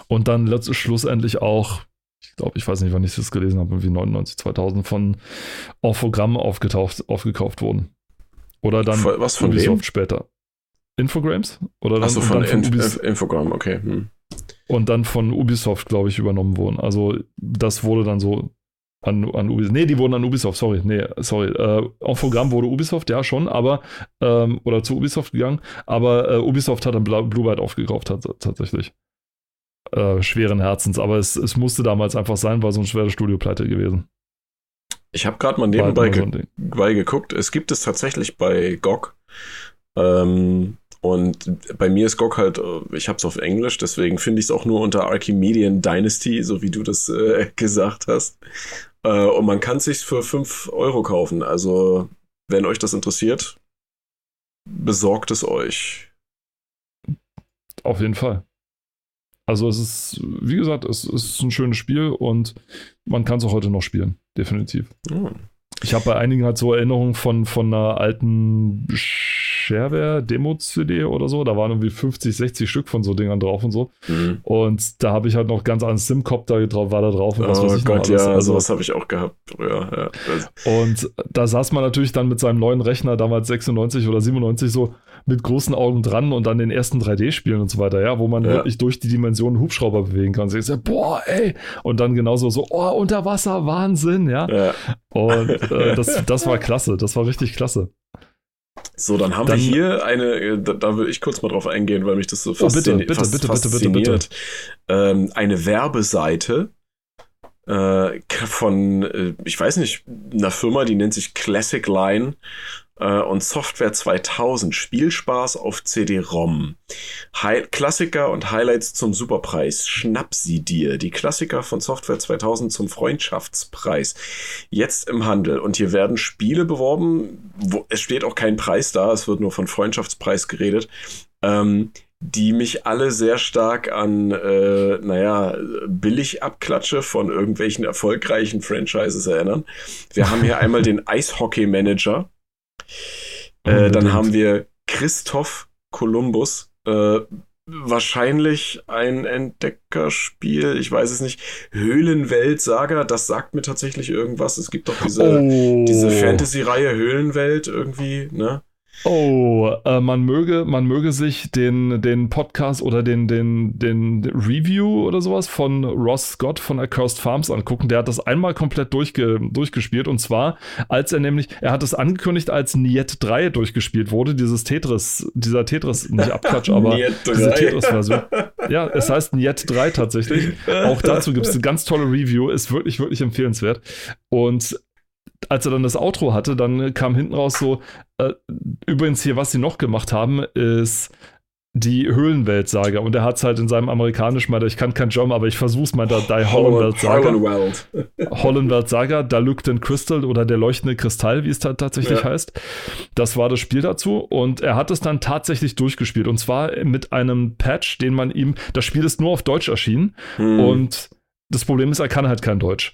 Und dann schlussendlich auch ich glaube, ich weiß nicht, wann ich das gelesen habe, irgendwie 99, 2000 von Orphogramm aufgetaucht, aufgekauft wurden. Oder dann Was von Ubisoft wem? später. Infogrames? Oder dann, Achso, von, dann von Inf Infogramm, okay. Hm. Und dann von Ubisoft, glaube ich, übernommen wurden. Also das wurde dann so an, an Ubisoft. Nee, die wurden an Ubisoft, sorry. Nee, sorry. Äh, Infogramm wurde Ubisoft, ja schon, aber ähm, oder zu Ubisoft gegangen, aber äh, Ubisoft hat dann Blue Byte aufgekauft tatsächlich äh, schweren Herzens. Aber es, es musste damals einfach sein, war so ein schweres Studio pleite gewesen. Ich habe gerade mal nebenbei ge so geguckt. Es gibt es tatsächlich bei GOG. Ähm, Und bei mir ist GOG halt, äh, ich habe es auf Englisch, deswegen finde ich es auch nur unter Archimedean Dynasty, so wie du das äh, gesagt hast. Äh, und man kann es sich für 5 Euro kaufen. Also, wenn euch das interessiert, besorgt es euch. Auf jeden Fall. Also es ist, wie gesagt, es ist ein schönes Spiel und man kann es auch heute noch spielen, definitiv. Hm. Ich habe bei einigen halt so Erinnerungen von, von einer alten Shareware Demo-CD oder so. Da waren irgendwie 50, 60 Stück von so Dingern drauf und so. Mhm. Und da habe ich halt noch ganz an Simcopter drauf, war da drauf und was Oh noch Gott, ja, Also- sowas habe ich auch gehabt früher. Ja. Und da saß man natürlich dann mit seinem neuen Rechner, damals 96 oder 97, so mit großen Augen dran und dann den ersten 3D-Spielen und so weiter, ja, wo man Ja. wirklich durch die Dimensionen Hubschrauber bewegen kann. So, boah, ey! Und dann genauso so, oh, unter Wasser, Wahnsinn, ja. Ja. Und äh, das, das war klasse, das war richtig klasse. So, dann haben Dann- wir hier eine, äh, da, da will ich kurz mal drauf eingehen, weil mich das so Oh, bitte, faszini bitte, fas- bitte, bitte, bitte, fasziniert. Ähm, eine Werbeseite äh, von, äh, ich weiß nicht, einer Firma, die nennt sich Classic Line äh, und Software 2000. Spielspaß auf CD-ROM. Klassiker und Highlights zum Superpreis. Schnapp sie dir. Die Klassiker von Software 2000 zum Freundschaftspreis. Jetzt im Handel. Und hier werden Spiele beworben. Wo, es steht auch kein Preis da. Es wird nur von Freundschaftspreis geredet. Ähm, die mich alle sehr stark an, äh, naja, Billigabklatsche von irgendwelchen erfolgreichen Franchises erinnern. Wir haben hier einmal den Eishockey-Manager. Äh, dann haben wir Christoph Kolumbus. Äh, wahrscheinlich ein Entdeckerspiel, ich weiß es nicht. Höhlenwelt-Saga, das sagt mir tatsächlich irgendwas. Es gibt doch diese, oh, diese Fantasy-Reihe Höhlenwelt irgendwie, ne? Oh, äh, man möge, man möge sich den, den Podcast oder den, den, den Review oder sowas von Ross Scott von Accursed Farms angucken. Der hat das einmal komplett durchge, durchgespielt und zwar, als er nämlich, er hat es angekündigt, als Niet 3 durchgespielt wurde, dieses Tetris, dieser Tetris, nicht Abklatsch, aber diese 3. Tetris-Version. Ja, es heißt Niet 3 tatsächlich. Auch dazu gibt es eine ganz tolle Review, ist wirklich, wirklich empfehlenswert. Und als er dann das Outro hatte, dann kam hinten raus so, äh, übrigens hier, was sie noch gemacht haben, ist die Höhlenwelt-Saga. Und er hat es halt in seinem amerikanischen, meinte, ich kann kein German, aber ich versuch's mal, da Die Hollandwelt-Saga. Hollandwelt. Hollandwelt-Saga, Da Lückten Crystal oder Der leuchtende Kristall, wie es ta tatsächlich Ja. heißt. Das war das Spiel dazu und er hat es dann tatsächlich durchgespielt und zwar mit einem Patch, den man ihm, das Spiel ist nur auf Deutsch erschienen Hm. und das Problem ist, er kann halt kein Deutsch.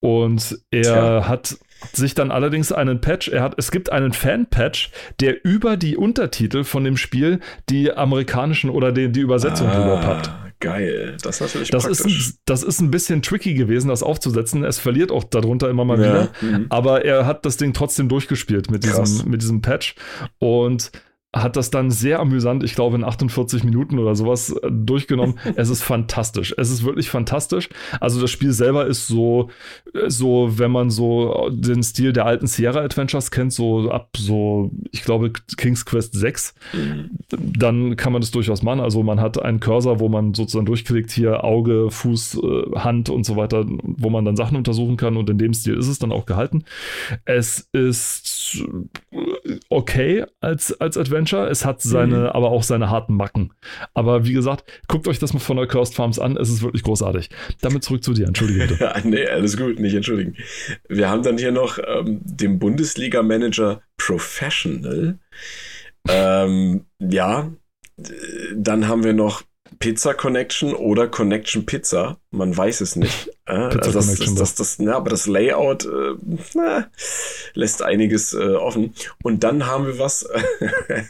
Und er Tja. hat sich dann allerdings einen Patch, er hat, es gibt einen Fan-Patch, der über die Untertitel von dem Spiel die amerikanischen oder die, die Übersetzung drüber pappt. Ah, Geil, das ist natürlich Das ist, ein, das ist ein bisschen tricky gewesen, das aufzusetzen. Es verliert auch darunter immer mal Ja, wieder. mhm. Aber er hat das Ding trotzdem durchgespielt mit Krass. diesem, mit diesem Patch und hat das dann sehr amüsant, ich glaube in 48 Minuten oder sowas äh, durchgenommen. es ist fantastisch. Es ist wirklich fantastisch. Also das Spiel selber ist so, äh, so, wenn man so den Stil der alten Sierra Adventures kennt, so ab so, ich glaube, King's Quest 6, Mhm. dann kann man das durchaus machen. Also man hat einen Cursor, wo man sozusagen durchklickt, hier Auge, Fuß, äh, Hand und so weiter, wo man dann Sachen untersuchen kann und in dem Stil ist es dann auch gehalten. Es ist äh, okay als, als Adventure, es hat seine, Mhm. aber auch seine harten Macken. Aber wie gesagt, guckt euch das mal von der Cursed Farms an, es ist wirklich großartig. Damit zurück zu dir, entschuldige bitte. Nee, alles gut, nicht entschuldigen. Wir haben dann hier noch ähm, den Bundesliga-Manager Professional. Ähm, ja, dann haben wir noch Pizza Connection oder Connection Pizza. Man weiß es nicht. Äh, Pizza also das, das, das, das, na, aber das Layout äh, na, lässt einiges äh, offen. Und dann haben wir was,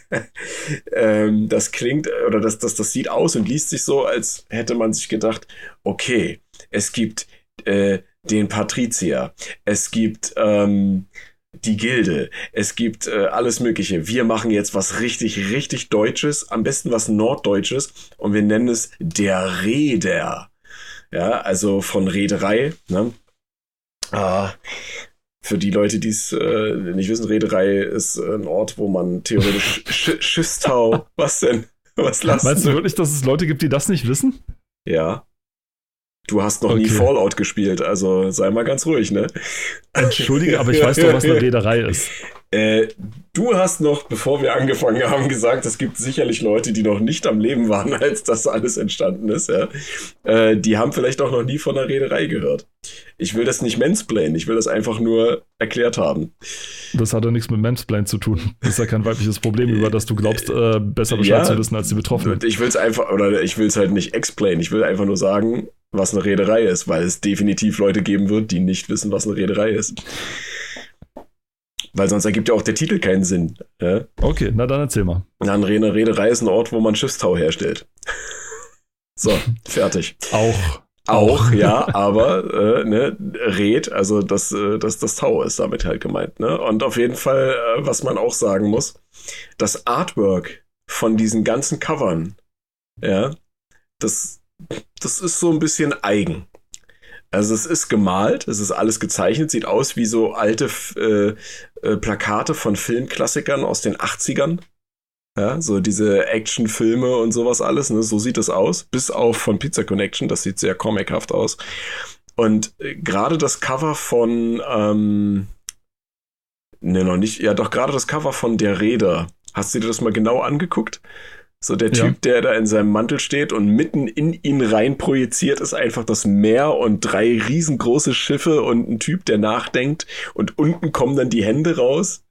ähm, das klingt oder das, das, das sieht aus und liest sich so, als hätte man sich gedacht, okay, es gibt äh, den Patrizier, es gibt ähm, die Gilde, es gibt äh, alles Mögliche. Wir machen jetzt was richtig, richtig Deutsches, am besten was Norddeutsches und wir nennen es der Reeder. Ja, also von Reederei. Ne? Ah, für die Leute, die es äh, nicht wissen, Reederei ist ein Ort, wo man theoretisch Sch Schiffstau. Was denn? Was lassen Meinst du wirklich, dass es Leute gibt, die das nicht wissen? Ja. Du hast noch nie Okay. Fallout gespielt, also sei mal ganz ruhig, ne? Entschuldige, aber ich weiß doch, was eine Reederei ist. Äh, Du hast noch, bevor wir angefangen haben, gesagt, es gibt sicherlich Leute, die noch nicht am Leben waren, als das alles entstanden ist. Ja. Äh, die haben vielleicht auch noch nie von der Reederei gehört. Ich will das nicht mansplainen, ich will das einfach nur erklärt haben. Das hat ja nichts mit Mansplain zu tun. Das ist ja kein weibliches Problem, über das du glaubst, äh, besser Bescheid ja, zu wissen als die Betroffenen. Ich will es einfach, oder ich will es halt nicht explain. Ich will einfach nur sagen, was eine Reederei ist, weil es definitiv Leute geben wird, die nicht wissen, was eine Reederei ist. Weil sonst ergibt ja auch der Titel keinen Sinn. Ja? Okay, na dann erzähl mal. Na, eine Reederei ist ein Ort, wo man Schiffstau herstellt. so, fertig. Auch. Auch, ja, aber äh, ne, Red, also das, äh, das, das Tau ist damit halt gemeint. Ne? Und auf jeden Fall, äh, was man auch sagen muss, das Artwork von diesen ganzen Covern, ja, das, das ist so ein bisschen eigen. Also es ist gemalt, es ist alles gezeichnet, sieht aus wie so alte äh, äh, Plakate von Filmklassikern aus den 80ern. Ja, so diese Actionfilme und sowas alles, ne? so sieht es aus. Bis auf von Pizza Connection, das sieht sehr comichaft aus. Und äh, gerade das Cover von, ähm, ne, noch nicht, ja doch, gerade das Cover von Der Räder. Hast du dir das mal genau angeguckt? So der Typ, ja. der da in seinem Mantel steht und mitten in ihn rein projiziert ist einfach das Meer und drei riesengroße Schiffe und ein Typ, der nachdenkt und unten kommen dann die Hände raus.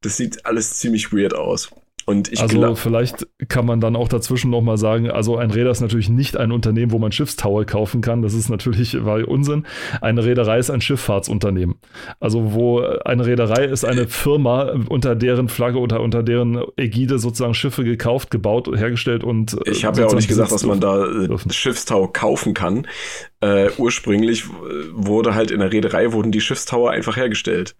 Das sieht alles ziemlich weird aus. Und ich also vielleicht kann man dann auch dazwischen nochmal sagen, also ein Räder ist natürlich nicht ein Unternehmen, wo man Schiffstaue kaufen kann. Das ist natürlich weil Unsinn. Eine Reederei ist ein Schifffahrtsunternehmen. Also wo eine Reederei ist eine Firma, unter deren Flagge oder unter deren Ägide sozusagen Schiffe gekauft, gebaut, hergestellt und äh, Ich habe ja auch nicht gesagt, dass man da äh, dürfen. Schiffstau kaufen kann. Äh, ursprünglich wurde halt in der Reederei wurden die Schiffstaue einfach hergestellt.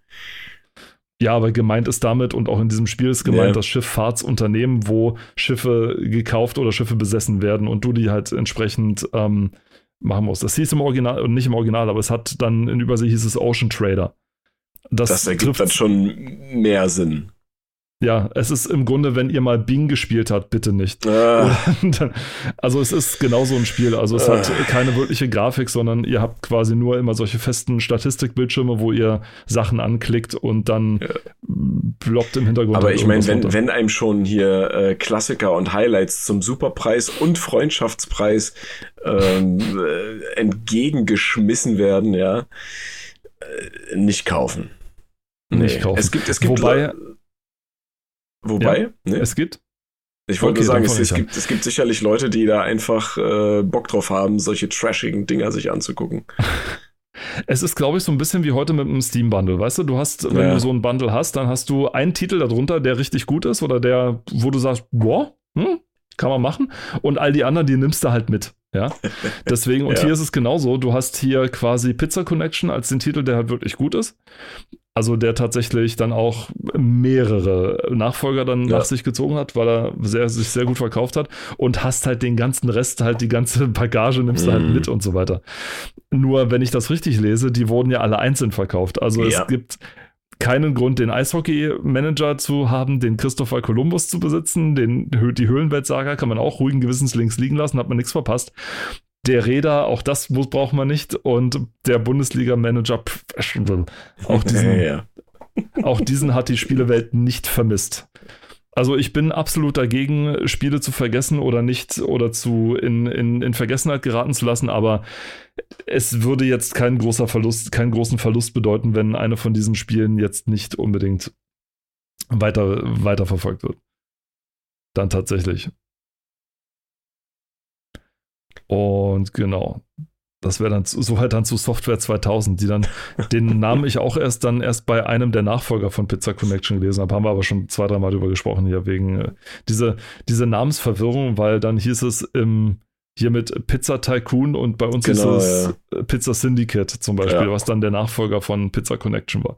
Ja, aber gemeint ist damit und auch in diesem Spiel ist gemeint ja. das Schifffahrtsunternehmen, wo Schiffe gekauft oder Schiffe besessen werden und du die halt entsprechend ähm, machen musst. Das hieß im Original, und nicht im Original, aber es hat dann in Übersee hieß es Ocean Trader. Das, das ergibt dann schon mehr Sinn. Ja, es ist im Grunde, wenn ihr mal Bing gespielt habt, bitte nicht. Ah. also es ist genauso ein Spiel. Also es ah. hat keine wirkliche Grafik, sondern ihr habt quasi nur immer solche festen Statistikbildschirme, wo ihr Sachen anklickt und dann ja. ploppt im Hintergrund. Aber ich meine, wenn, wenn einem schon hier äh, Klassiker und Highlights zum Superpreis und Freundschaftspreis ähm, äh, entgegengeschmissen werden, ja, äh, nicht kaufen. Nicht kaufen. Es gibt, es gibt Wobei, Wobei, ja, ne? es gibt. Ich wollte okay, nur sagen, es, es, gibt, es gibt sicherlich Leute, die da einfach äh, Bock drauf haben, solche trashigen Dinger sich anzugucken. Es ist, glaube ich, so ein bisschen wie heute mit einem Steam-Bundle. Weißt du, du hast, wenn ja. du so ein Bundle hast, dann hast du einen Titel darunter, der richtig gut ist oder der, wo du sagst, boah, hm, kann man machen. Und all die anderen, die nimmst du halt mit. Ja, deswegen, und ja. hier ist es genauso. Du hast hier quasi Pizza Connection als den Titel, der halt wirklich gut ist. Also der tatsächlich dann auch mehrere Nachfolger dann ja. nach sich gezogen hat, weil er sehr, sich sehr gut verkauft hat und hast halt den ganzen Rest, halt die ganze Bagage nimmst du halt mhm. halt mit und so weiter. Nur, wenn ich das richtig lese, die wurden ja alle einzeln verkauft. Also ja. es gibt keinen Grund, den Eishockey-Manager zu haben, den Christopher Columbus zu besitzen, den, die Höhlenwelt-Saga kann man auch ruhigen Gewissens links liegen lassen, hat man nichts verpasst der Räder, auch das muss, braucht man nicht. Und der Bundesliga-Manager, auch diesen, ja. auch diesen hat die Spielewelt nicht vermisst. Also ich bin absolut dagegen, Spiele zu vergessen oder nicht oder zu in, in, in Vergessenheit geraten zu lassen, aber es würde jetzt kein großer Verlust, keinen großen Verlust bedeuten, wenn eine von diesen Spielen jetzt nicht unbedingt weiter, weiter verfolgt wird. Dann tatsächlich. Und genau, das wäre dann so halt dann zu Software 2000, die dann, den Namen ich auch erst dann erst bei einem der Nachfolger von Pizza Connection gelesen habe, haben wir aber schon zwei, dreimal drüber gesprochen hier, wegen äh, diese, diese Namensverwirrung, weil dann hieß es im, hier mit Pizza Tycoon und bei uns genau, ist es ja. Pizza Syndicate zum Beispiel, ja. was dann der Nachfolger von Pizza Connection war.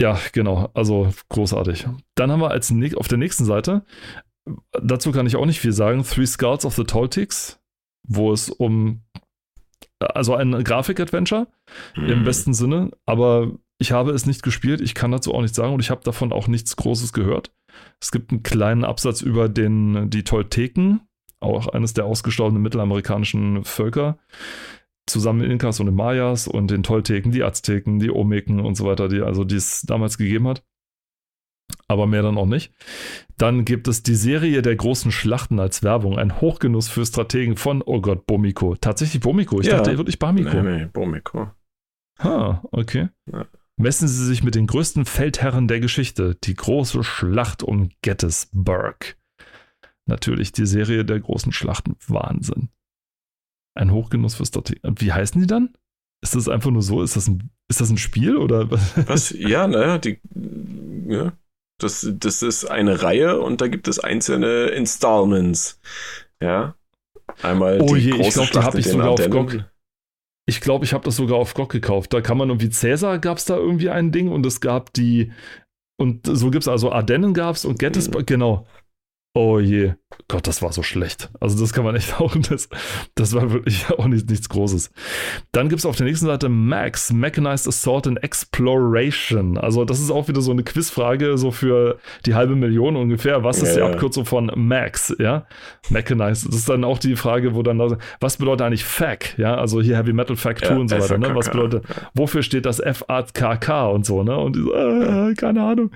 Ja, genau, also großartig. Dann haben wir als auf der nächsten Seite, dazu kann ich auch nicht viel sagen, Three Skulls of the Toltics wo es um, also ein Grafik-Adventure mhm. im besten Sinne, aber ich habe es nicht gespielt, ich kann dazu auch nichts sagen und ich habe davon auch nichts Großes gehört. Es gibt einen kleinen Absatz über den, die Tolteken, auch eines der ausgestorbenen mittelamerikanischen Völker, zusammen mit Inkas und den Mayas und den Tolteken, die Azteken, die Omeken und so weiter, die also die es damals gegeben hat. Aber mehr dann auch nicht. Dann gibt es die Serie der großen Schlachten als Werbung, ein Hochgenuss für Strategen von, oh Gott, Bomiko. Tatsächlich Bomiko. Ich Ja. dachte wirklich Bamiko. Nee, nee, Bomiko. Ha, okay. Ja. Messen Sie sich mit den größten Feldherren der Geschichte, die große Schlacht um Gettysburg. Natürlich die Serie der großen Schlachten. Wahnsinn. Ein Hochgenuss für Strategen. Wie heißen die dann? Ist das einfach nur so? Ist das ein, ist das ein Spiel oder Was? Ja, naja, die. Ja. Das, das ist eine Reihe und da gibt es einzelne Installments. Ja. Einmal Oh die je, ich große glaube, die Schlacht habe ich sogar auf. GOG. Ich glaube, ich habe das sogar auf GOG gekauft. Da kann man irgendwie Cäsar gab es da irgendwie ein Ding und es gab die und so gibt es also Ardennen gab es und Gettysburg, genau. Oh je, Gott, das war so schlecht. Also das kann man echt auch, das, das war wirklich auch nicht, nichts Großes. Dann gibt es auf der nächsten Seite Max, Mechanized Assault and Exploration. Also das ist auch wieder so eine Quizfrage, so für die halbe Million ungefähr. Was ist Ja, die. Abkürzung von Max, ja? Mechanized. Das ist dann auch die Frage, wo dann, was bedeutet eigentlich FAC, ja? Also hier Heavy Metal FAC 2 Ja, und so weiter, ne? Was bedeutet, wofür steht das FAKK und so, ne? Und die so, äh, keine Ahnung.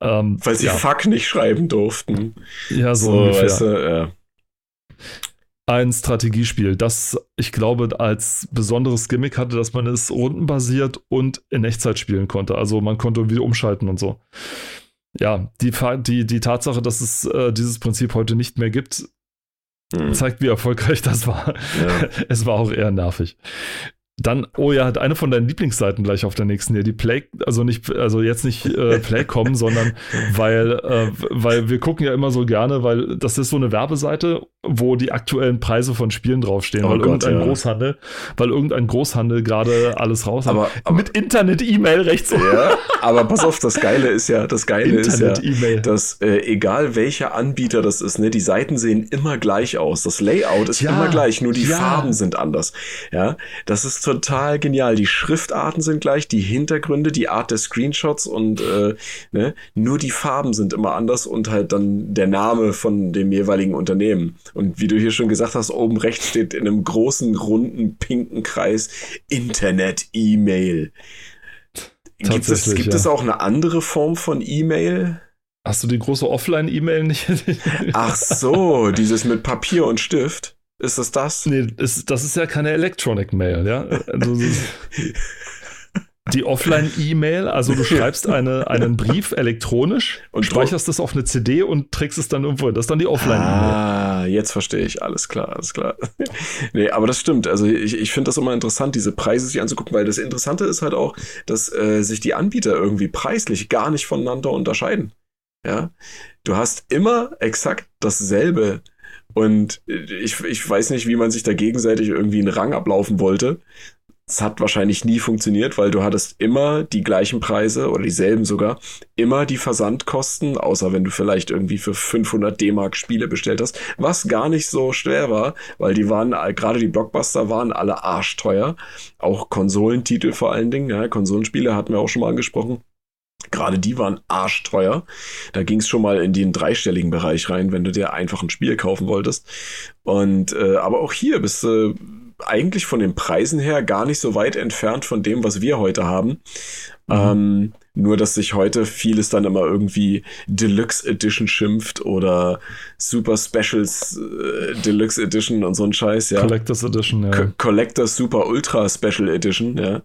Ähm, Weil sie ja, Fuck nicht schreiben durften. Ja, so, So, ungefähr. weißt du, ja. ein Strategiespiel, das ich glaube als besonderes Gimmick hatte, dass man es rundenbasiert und in Echtzeit spielen konnte. Also man konnte irgendwie umschalten und so. Ja, die, die, die Tatsache, dass es äh, dieses Prinzip heute nicht mehr gibt, Hm. zeigt, wie erfolgreich das war. Ja. es war auch eher nervig. Dann, oh ja, hat eine von deinen Lieblingsseiten gleich auf der nächsten hier, die Play, also nicht, also jetzt nicht äh, Playcom, sondern weil, äh, weil wir gucken ja immer so gerne, weil das ist so eine Werbeseite, wo die aktuellen Preise von Spielen draufstehen, Oh weil Gott, irgendein ja. Großhandel, weil irgendein Großhandel gerade alles raus hat. Aber, Mit Internet-E-Mail rechts oben. ja, aber pass auf, das Geile ist ja, das Geile ist ja, dass äh, egal welcher Anbieter das ist, ne, die Seiten sehen immer gleich aus. Das Layout ist Ja, immer gleich, nur die ja. Farben sind anders. Ja, das ist total genial. Die Schriftarten sind gleich, die Hintergründe, die Art der Screenshots und äh, ne, nur die Farben sind immer anders und halt dann der Name von dem jeweiligen Unternehmen. Und wie du hier schon gesagt hast, oben rechts steht in einem großen, runden, pinken Kreis Internet-E-Mail. Gibt, es, gibt ja. es auch eine andere Form von E-Mail? Hast du die große Offline-E-Mail nicht? Ach so, dieses mit Papier und Stift. Ist es das? Nee, das, das ist ja keine Electronic Mail, ja. Also, ist- die Offline-E-Mail, also du schreibst eine, einen Brief elektronisch Und speicherst das auf eine CD und trägst es dann irgendwo. Das ist dann die Offline-E-Mail. Ah, jetzt verstehe ich. Alles klar, alles klar. nee, aber das stimmt. Also ich, ich finde das immer interessant, diese Preise sich anzugucken, weil das Interessante ist halt auch, dass äh, sich die Anbieter irgendwie preislich gar nicht voneinander unterscheiden. Ja, du hast immer exakt dasselbe. Und ich, ich weiß nicht, wie man sich da gegenseitig irgendwie einen Rang ablaufen wollte. Es hat wahrscheinlich nie funktioniert, weil du hattest immer die gleichen Preise oder dieselben sogar, immer die Versandkosten, außer wenn du vielleicht irgendwie für 500 D-Mark Spiele bestellt hast, was gar nicht so schwer war, weil die waren, gerade die Blockbuster waren alle arschteuer, auch Konsolentitel vor allen Dingen, ja, Konsolenspiele hatten wir auch schon mal angesprochen. Gerade die waren arschteuer. Da ging es schon mal in den dreistelligen Bereich rein, wenn du dir einfach ein Spiel kaufen wolltest. Und äh, aber auch hier bist du eigentlich von den Preisen her gar nicht so weit entfernt von dem, was wir heute haben. Mhm. Ähm, nur, dass sich heute vieles dann immer irgendwie Deluxe Edition schimpft oder Super Specials äh, Deluxe Edition und so ein Scheiß, ja. Collectors Edition, ja. Co Collector Super Ultra Special Edition, ja.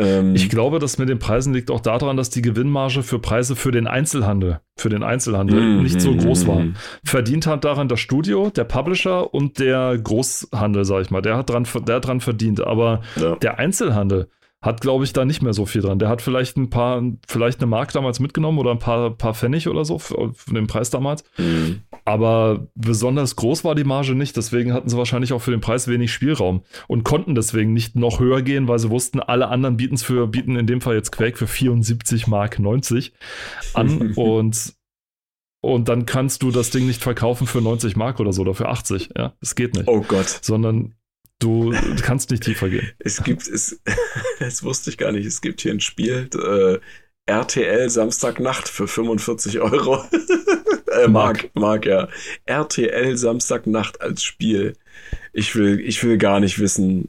Ähm, Ich glaube, das mit den Preisen liegt auch daran, dass die Gewinnmarge für Preise für den Einzelhandel, für den Einzelhandel Mhm, nicht so groß war. mhm. Verdient hat daran das Studio, der Publisher und der Großhandel, sag ich mal. Der hat dran, der hat dran verdient. Aber ja. der Einzelhandel hat, glaube ich, da nicht mehr so viel dran. Der hat vielleicht ein paar, vielleicht eine Mark damals mitgenommen oder ein paar, paar Pfennig oder so für, für den Preis damals. Mhm. Aber besonders groß war die Marge nicht. Deswegen hatten sie wahrscheinlich auch für den Preis wenig Spielraum und konnten deswegen nicht noch höher gehen, weil sie wussten, alle anderen bieten für, bieten in dem Fall jetzt Quake für 74 Mark 90 an und und dann kannst du das Ding nicht verkaufen für 90 Mark oder so oder für 80. Ja, das geht nicht. Oh Gott. Sondern du kannst nicht tiefer gehen. Es gibt, es, das wusste ich gar nicht, es gibt hier ein Spiel, äh, RTL Samstagnacht für 45 Euro. äh, Mark, Mark, ja. RTL Samstagnacht als Spiel. Ich will, ich will gar nicht wissen.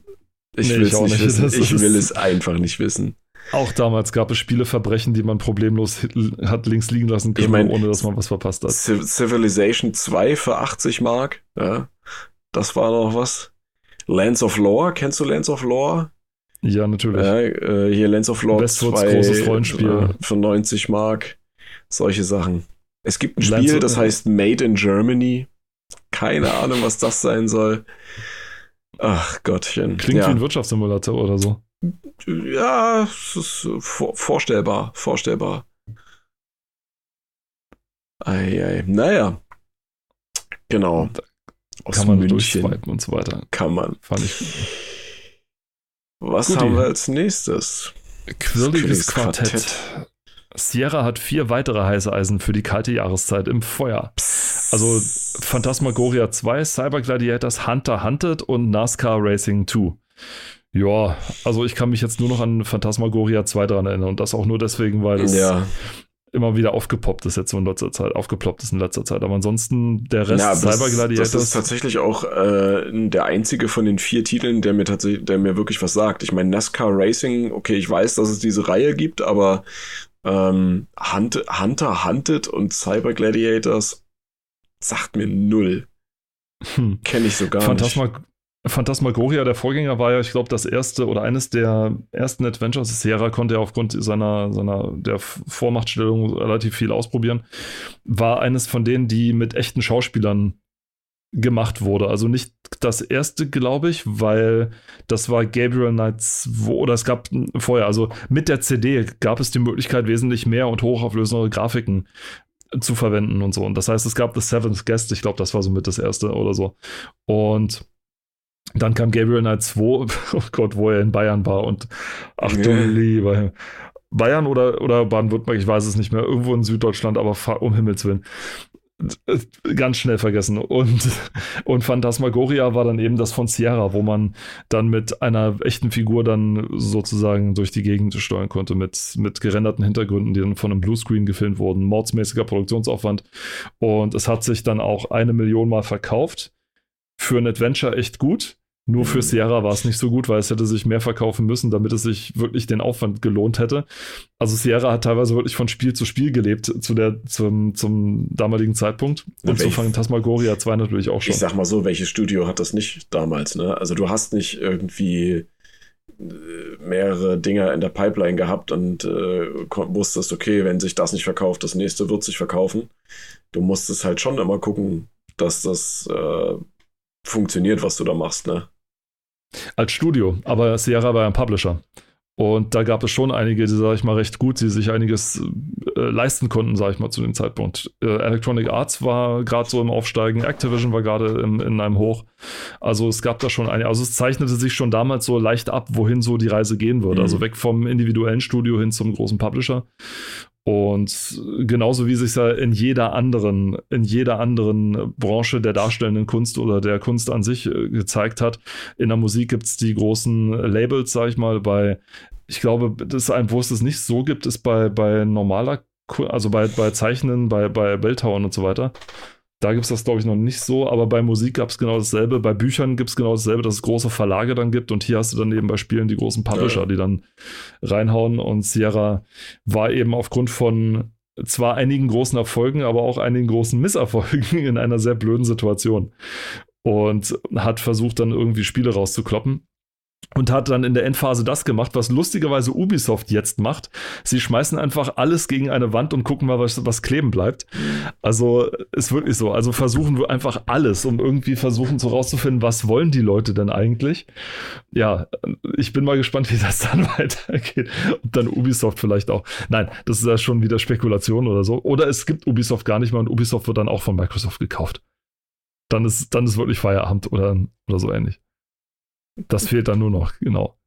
Ich Nee, will ich es auch nicht wissen. Ich will es einfach nicht wissen. Auch damals gab es Spieleverbrechen, die man problemlos hat links liegen lassen können, Ich mein, ohne dass man was verpasst hat. Civilization 2 für 80 Mark. Ja, das war noch was. Lands of Lore, kennst du Lands of Lore? Ja, natürlich. Äh, hier Lands of Lore Westwoods 2 großes Rollenspiel. äh, für 90 Mark. Solche Sachen. Es gibt ein Spiel, das heißt Made in Germany. Keine Ahnung, was das sein soll. Ach Gottchen. Klingt ja. wie ein Wirtschaftssimulator oder so. Ja, es ist äh, vor, vorstellbar, vorstellbar. Eieiei. Naja. Genau. Aus Kann man München durchswipen und so weiter. kann man. Fand ich. Was Guti. haben wir als nächstes? Quirliges Quirliges Quartett. Sierra hat vier weitere heiße Eisen für die kalte Jahreszeit im Feuer. Also Phantasmagoria 2, Cyber Gladiators, Hunter Hunted und NASCAR Racing 2. Ja, also ich kann mich jetzt nur noch an Phantasmagoria 2 dran erinnern und das auch nur deswegen, weil es Ja, immer wieder aufgepoppt ist jetzt so in letzter Zeit, aufgeploppt ist in letzter Zeit. Aber ansonsten der Rest ja Cyber das, das Gladiators. ist tatsächlich auch äh, der einzige von den vier Titeln, der mir tatsächlich, der mir wirklich was sagt. Ich meine, NASCAR Racing, okay, ich weiß, dass es diese Reihe gibt, aber ähm, Hunt, Hunter Hunted und Cyber Gladiators sagt mir null. hm. Kenne ich so gar nicht. Phantasma Phantasmagoria, der Vorgänger, war ja, ich glaube, das erste oder eines der ersten Adventures. Sierra konnte ja aufgrund seiner, seiner der Vormachtstellung relativ viel ausprobieren. War eines von denen, die mit echten Schauspielern gemacht wurde. Also nicht das erste, glaube ich, weil das war Gabriel Knights, wo, oder es gab vorher, also mit der CD gab es die Möglichkeit, wesentlich mehr und hochauflösendere Grafiken zu verwenden und so. Und das heißt, es gab The Seventh Guest, ich glaube, das war so mit das erste oder so. Und dann kam Gabriel Knight 2, oh Gott, wo er in Bayern war und ach du Ja. lieber. Bayern oder, oder Baden-Württemberg, ich weiß es nicht mehr, irgendwo in Süddeutschland, aber um Himmels Willen. Ganz schnell vergessen. Und, und Phantasmagoria war dann eben das von Sierra, wo man dann mit einer echten Figur dann sozusagen durch die Gegend steuern konnte, mit, mit gerenderten Hintergründen, die dann von einem Bluescreen gefilmt wurden, mordsmäßiger Produktionsaufwand. Und es hat sich dann auch eine Million Mal verkauft. Für ein Adventure echt gut. Nur für. Sierra war es nicht so gut, weil es hätte sich mehr verkaufen müssen, damit es sich wirklich den Aufwand gelohnt hätte. Also Sierra hat teilweise wirklich von Spiel zu Spiel gelebt zu der, zum, zum damaligen Zeitpunkt. Und zu welch- Phantasmagoria 2 natürlich auch schon. Ich sag mal so, welches Studio hat das nicht damals, ne? Also du hast nicht irgendwie äh, mehrere Dinger in der Pipeline gehabt und äh, wusstest, okay, wenn sich das nicht verkauft, das nächste wird sich verkaufen. Du musstest halt schon immer gucken, dass das äh, funktioniert, was du da machst, ne? Als Studio, aber Sierra war ein Publisher. Und da gab es schon einige, die, sag ich mal, recht gut, die sich einiges äh, leisten konnten, sag ich mal, zu dem Zeitpunkt. Äh, Electronic Arts war gerade so im Aufsteigen, Activision war gerade in einem Hoch. Also es gab da schon einige, also es zeichnete sich schon damals so leicht ab, wohin so die Reise gehen würde. Mhm. Also weg vom individuellen Studio hin zum großen Publisher. Und genauso wie sich ja in jeder anderen, in jeder anderen Branche der darstellenden Kunst oder der Kunst an sich äh, gezeigt hat, in der Musik gibt es die großen Labels, sag ich mal, bei, ich glaube, das ist ein, wo es das nicht so gibt, ist bei, bei normaler, also bei, bei Zeichnen, bei, bei Bildhauern und so weiter. Da gibt es das, glaube ich, noch nicht so, aber bei Musik gab es genau dasselbe. Bei Büchern gibt es genau dasselbe, dass es große Verlage dann gibt und hier hast du dann eben bei Spielen die großen Publisher, Ja. die dann reinhauen und Sierra war eben aufgrund von zwar einigen großen Erfolgen, aber auch einigen großen Misserfolgen in einer sehr blöden Situation und hat versucht dann irgendwie Spiele rauszukloppen. Und hat dann in der Endphase das gemacht, was lustigerweise Ubisoft jetzt macht. Sie schmeißen einfach alles gegen eine Wand und gucken mal, was, was kleben bleibt. Also ist wirklich so. Also versuchen wir einfach alles, um irgendwie versuchen so rauszufinden, was wollen die Leute denn eigentlich. Ja, ich bin mal gespannt, wie das dann weitergeht. Ob dann Ubisoft vielleicht auch. Nein, das ist ja schon wieder Spekulation oder so. Oder es gibt Ubisoft gar nicht mehr und Ubisoft wird dann auch von Microsoft gekauft. Dann ist, dann ist wirklich Feierabend oder, oder so ähnlich. Das fehlt dann nur noch, genau.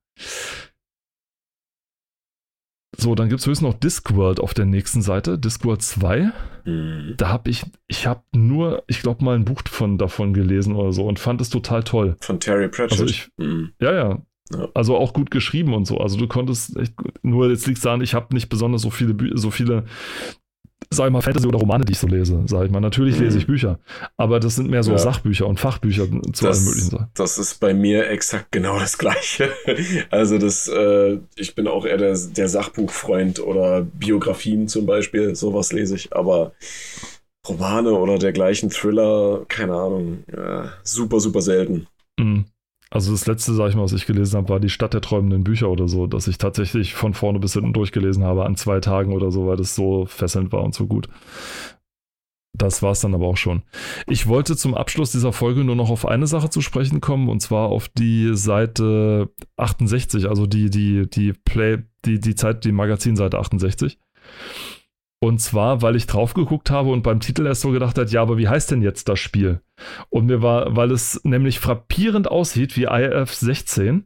So, dann gibt es höchstens noch Discworld auf der nächsten Seite, Discworld 2. Mhm. Da habe ich, ich habe nur, ich glaube mal ein Buch von, davon gelesen oder so und fand es total toll. Von Terry Pratchett. Also ich- Mhm. Ja, ja. Ja. Also auch gut geschrieben und so. Also du konntest echt. Nur jetzt liegt es daran, ich habe nicht besonders so viele, so viele sag ich mal, Fantasy oder Romane, die ich so lese, sag ich mal. Natürlich lese ich Bücher, aber das sind mehr so Ja. Sachbücher und Fachbücher zu allen möglichen Das, Sachen. das ist bei mir exakt genau das Gleiche. Also das, äh, ich bin auch eher der, der Sachbuchfreund oder Biografien zum Beispiel, sowas lese ich, aber Romane oder dergleichen Thriller, keine Ahnung, ja, super, super selten. Mhm. Also das letzte, sag ich mal, was ich gelesen habe, war die Stadt der träumenden Bücher oder so, dass ich tatsächlich von vorne bis hinten durchgelesen habe an zwei Tagen oder so, weil das so fesselnd war und so gut. Das war es dann aber auch schon. Ich wollte zum Abschluss dieser Folge nur noch auf eine Sache zu sprechen kommen, und zwar auf die Seite 68, also die, die, die Play, die, die Zeit, die Magazinseite 68. Und zwar, weil ich drauf geguckt habe und beim Titel erst so gedacht hat, ja, aber wie heißt denn jetzt das Spiel? Und mir war, weil es nämlich frappierend aussieht wie IF 16,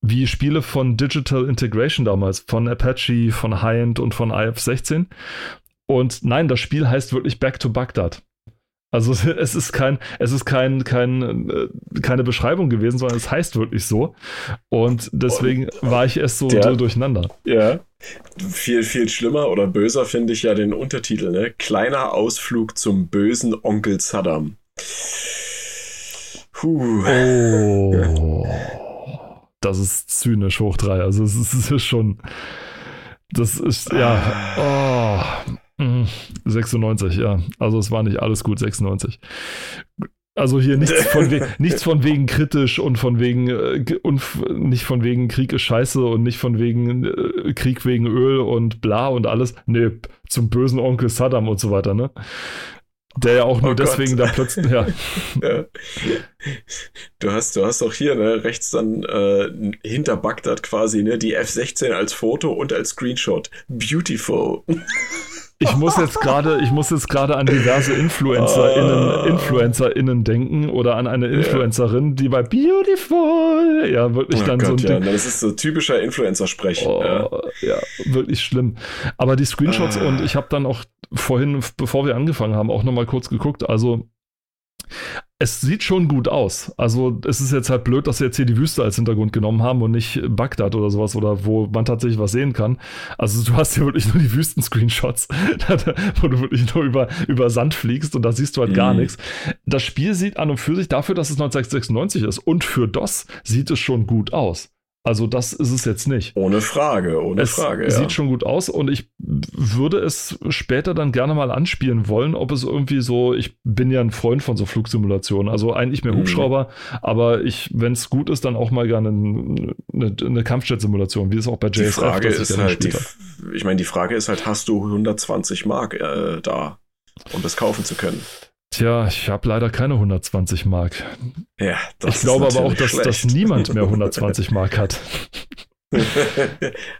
wie Spiele von Digital Integration damals, von Apache, von Hind und von IF 16. Und nein, das Spiel heißt wirklich Back to Baghdad. Also es ist kein, es ist kein, kein, äh, keine Beschreibung gewesen, sondern es heißt wirklich so. Und deswegen war ich erst so, Der- so durcheinander. Ja. Viel, viel schlimmer oder böser finde ich ja den Untertitel, ne? Kleiner Ausflug zum bösen Onkel Saddam. Puh. Oh. Das ist zynisch hoch drei. Also es ist, es ist schon. Das ist, ja. Oh. Mm, 96, ja. Also es war nicht alles gut, 96. Also hier nichts von, we nichts von wegen kritisch und von wegen äh, und nicht von wegen Krieg ist scheiße und nicht von wegen äh, Krieg wegen Öl und bla und alles. Nee, zum bösen Onkel Saddam und so weiter, ne? Der ja auch nur Oh Gott. deswegen da plötzlich, ja. Ja. Du hast, du hast auch hier ne, rechts dann äh, hinter Bagdad quasi ne, die F-16 als Foto und als Screenshot. Beautiful. Ich muss jetzt gerade, ich muss jetzt gerade an diverse InfluencerInnen, Ah. InfluencerInnen denken oder an eine Influencerin, die bei Beautiful, ja, wirklich Oh dann so ein Gott, ja, Ding. das ist so typischer Influencer-Sprech. Oh, Ja. ja, wirklich schlimm. Aber die Screenshots Ah. und ich habe dann auch vorhin, bevor wir angefangen haben, auch nochmal kurz geguckt. Also es sieht schon gut aus. Also es ist jetzt halt blöd, dass sie jetzt hier die Wüste als Hintergrund genommen haben und nicht Bagdad oder sowas oder wo man tatsächlich was sehen kann. Also du hast hier wirklich nur die Wüsten-Screenshots, wo du wirklich nur über, über Sand fliegst und da siehst du halt gar Mhm. nichts. Das Spiel sieht an und für sich dafür, dass es 1996 ist und für DOS sieht es schon gut aus. Also das ist es jetzt nicht. Ohne Frage, ohne Es Frage. Ja. sieht schon gut aus und ich würde es später dann gerne mal anspielen wollen, ob es irgendwie so, ich bin ja ein Freund von so Flugsimulationen, also eigentlich mehr Mhm. Hubschrauber, aber ich, wenn es gut ist, dann auch mal gerne eine, eine, eine Kampfjet-Simulation, wie es auch bei die JSF Frage das ich ist halt, die, ich meine, die Frage ist halt, hast du 120 Mark äh, da, um das kaufen zu können? Tja, ich habe leider keine 120 Mark. Ja, das ich glaube aber auch, dass, dass niemand mehr 120 Mark hat.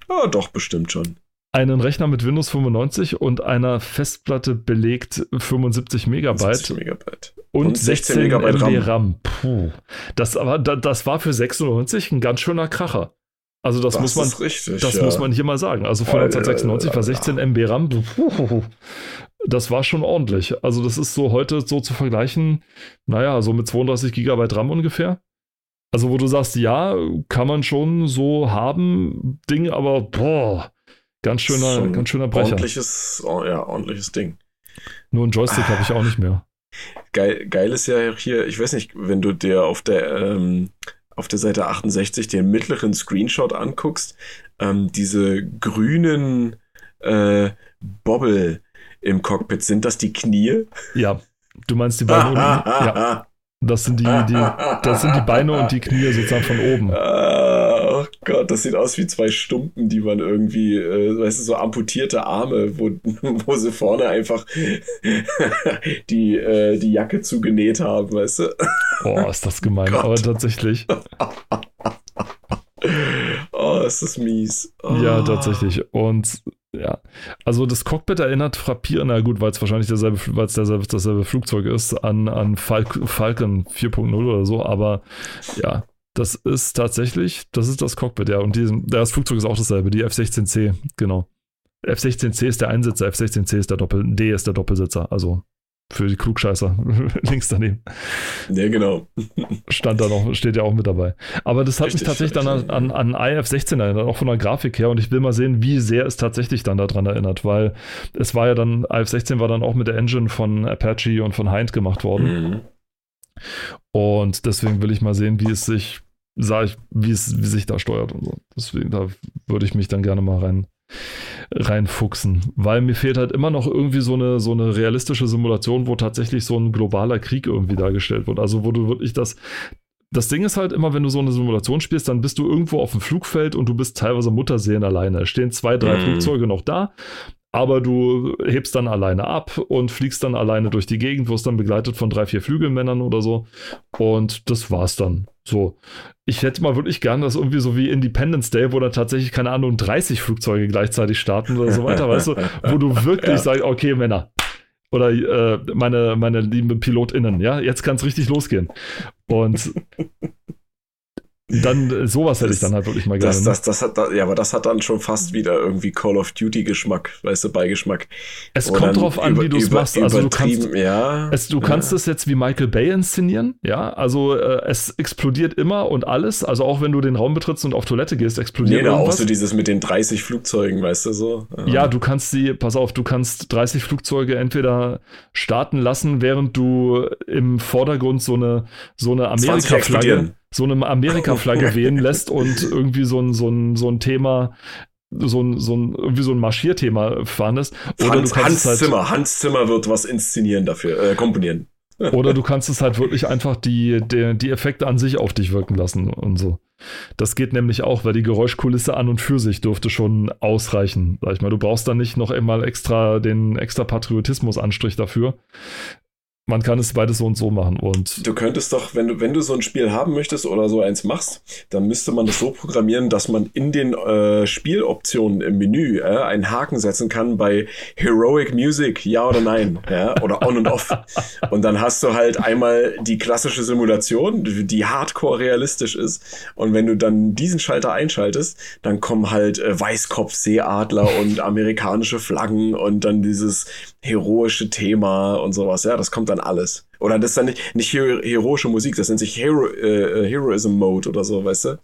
oh, doch, bestimmt schon. Einen Rechner mit Windows 95 und einer Festplatte belegt 75 Megabyte 70 Megabyte. Und, Und 16 16 MB Megabyte RAM. RAM. Puh. Das, aber, da- das war für 96 ein ganz schöner Kracher. Also das, muss man, richtig. das ja. muss man hier mal sagen. Also Alter, 1996 war 16 MB RAM. puh, Das war schon ordentlich. Also das ist so heute so zu vergleichen, naja, so mit 32 Gigabyte RAM ungefähr. Also wo du sagst, ja, kann man schon so haben, Ding, aber boah, ganz schöner, Schon ganz schöner Brecher. Ordentliches, oh, ja, ordentliches Ding. Nur einen Joystick habe ich auch nicht mehr. Geil, geil ist ja hier, ich weiß nicht, wenn du dir auf der, ähm, auf der Seite 68 den mittleren Screenshot anguckst, ähm, diese grünen äh, Bobbel im Cockpit, sind das die Knie? Ja, du meinst die unten? Ja. Das sind die, die, das sind die Beine und die Knie sozusagen von oben. Ah, oh Gott, das sieht aus wie zwei Stumpen, die man irgendwie, äh, weißt du, so amputierte Arme, wo, wo sie vorne einfach die, äh, die Jacke zugenäht haben, weißt du? Boah, ist das gemein. Gott. Aber tatsächlich. Oh, ist das mies. Oh. Ja, tatsächlich. Und ja, also das Cockpit erinnert frappierend, na gut, weil es wahrscheinlich derselbe, weil es dasselbe Flugzeug ist, an, an Falk, Falcon 4.0 oder so, aber ja, das ist tatsächlich, das ist das Cockpit, ja. Und die, das Flugzeug ist auch dasselbe, die F-16C, genau. F-16C ist der Einsitzer, F-16C ist der Doppel, D ist der Doppelsitzer, also für die Klugscheißer links daneben. Ja, genau. Stand da noch, steht ja auch mit dabei. Aber das hat Richtig, mich tatsächlich dann an, an, an IF16 erinnert, auch von der Grafik her. Und ich will mal sehen, wie sehr es tatsächlich dann daran erinnert, weil es war ja dann, IF16 war dann auch mit der Engine von Apache und von Hind gemacht worden. Mhm. Und deswegen will ich mal sehen, wie es sich, sag ich, wie es wie sich da steuert und so. Deswegen, da würde ich mich dann gerne mal rein reinfuchsen, weil mir fehlt halt immer noch irgendwie so eine, so eine realistische Simulation, wo tatsächlich so ein globaler Krieg irgendwie dargestellt wird. Also wo du wirklich das, das Ding ist halt immer, wenn du so eine Simulation spielst, dann bist du irgendwo auf dem Flugfeld und du bist teilweise Mutterseelen alleine. Es stehen zwei, drei Mhm. Flugzeuge noch da, aber du hebst dann alleine ab und fliegst dann alleine durch die Gegend, wirst dann begleitet von drei, vier Flügelmännern oder so. Und das war's dann. So. Ich hätte mal wirklich gern das irgendwie so wie Independence Day, wo dann tatsächlich, keine Ahnung, 30 Flugzeuge gleichzeitig starten oder so weiter, weißt du, wo du wirklich Ja. sagst, okay, Männer. Oder äh, meine, meine lieben PilotInnen, ja, jetzt kann es richtig losgehen. Und dann äh, sowas hätte ich dann halt wirklich mal gerne. Das, das, das hat, ja, aber das hat dann schon fast wieder irgendwie Call of Duty Geschmack, weißt du, Beigeschmack. es Wo kommt drauf an, über- wie du es machst. Also du kannst, ja. Es, du kannst ja. es jetzt wie Michael Bay inszenieren, ja. Also äh, es explodiert immer und alles. Also auch wenn du den Raum betrittst und auf Toilette gehst, explodiert Nee, da auch irgendwas. so dieses mit den 30 Flugzeugen, weißt du so. ja, du kannst sie, pass auf, du kannst 30 Flugzeuge entweder starten lassen, während du im Vordergrund so eine, so eine 20 Amerika-Flagge. So eine Amerika-Flagge wehen lässt und irgendwie so ein, so ein, so ein Thema, so ein, so ein, irgendwie so ein Marschierthema fahren lässt. Oder Hans, du kannst Hans es halt, Zimmer, Hans Zimmer wird was inszenieren dafür, äh, komponieren. Oder du kannst es halt wirklich einfach die, die, die Effekte an sich auf dich wirken lassen und so. Das geht nämlich auch, weil die Geräuschkulisse an und für sich dürfte schon ausreichen. Sag ich mal, du brauchst dann nicht noch einmal extra den extra Patriotismus-Anstrich dafür. Man kann es beides so und so machen. Und Du könntest doch, wenn du, wenn du so ein Spiel haben möchtest oder so eins machst, dann müsste man das so programmieren, dass man in den äh, Spieloptionen im Menü äh, einen Haken setzen kann bei Heroic Music, ja oder nein, ja, oder on und off. Und dann hast du halt einmal die klassische Simulation, die hardcore realistisch ist. Und wenn du dann diesen Schalter einschaltest, dann kommen halt äh, Weißkopf-Seeadler und amerikanische Flaggen und dann dieses heroische Thema und sowas. Ja, das kommt dann alles. Oder das ist dann nicht, nicht hero heroische Musik, das nennt sich Hero, äh, Heroism Mode oder so, weißt du?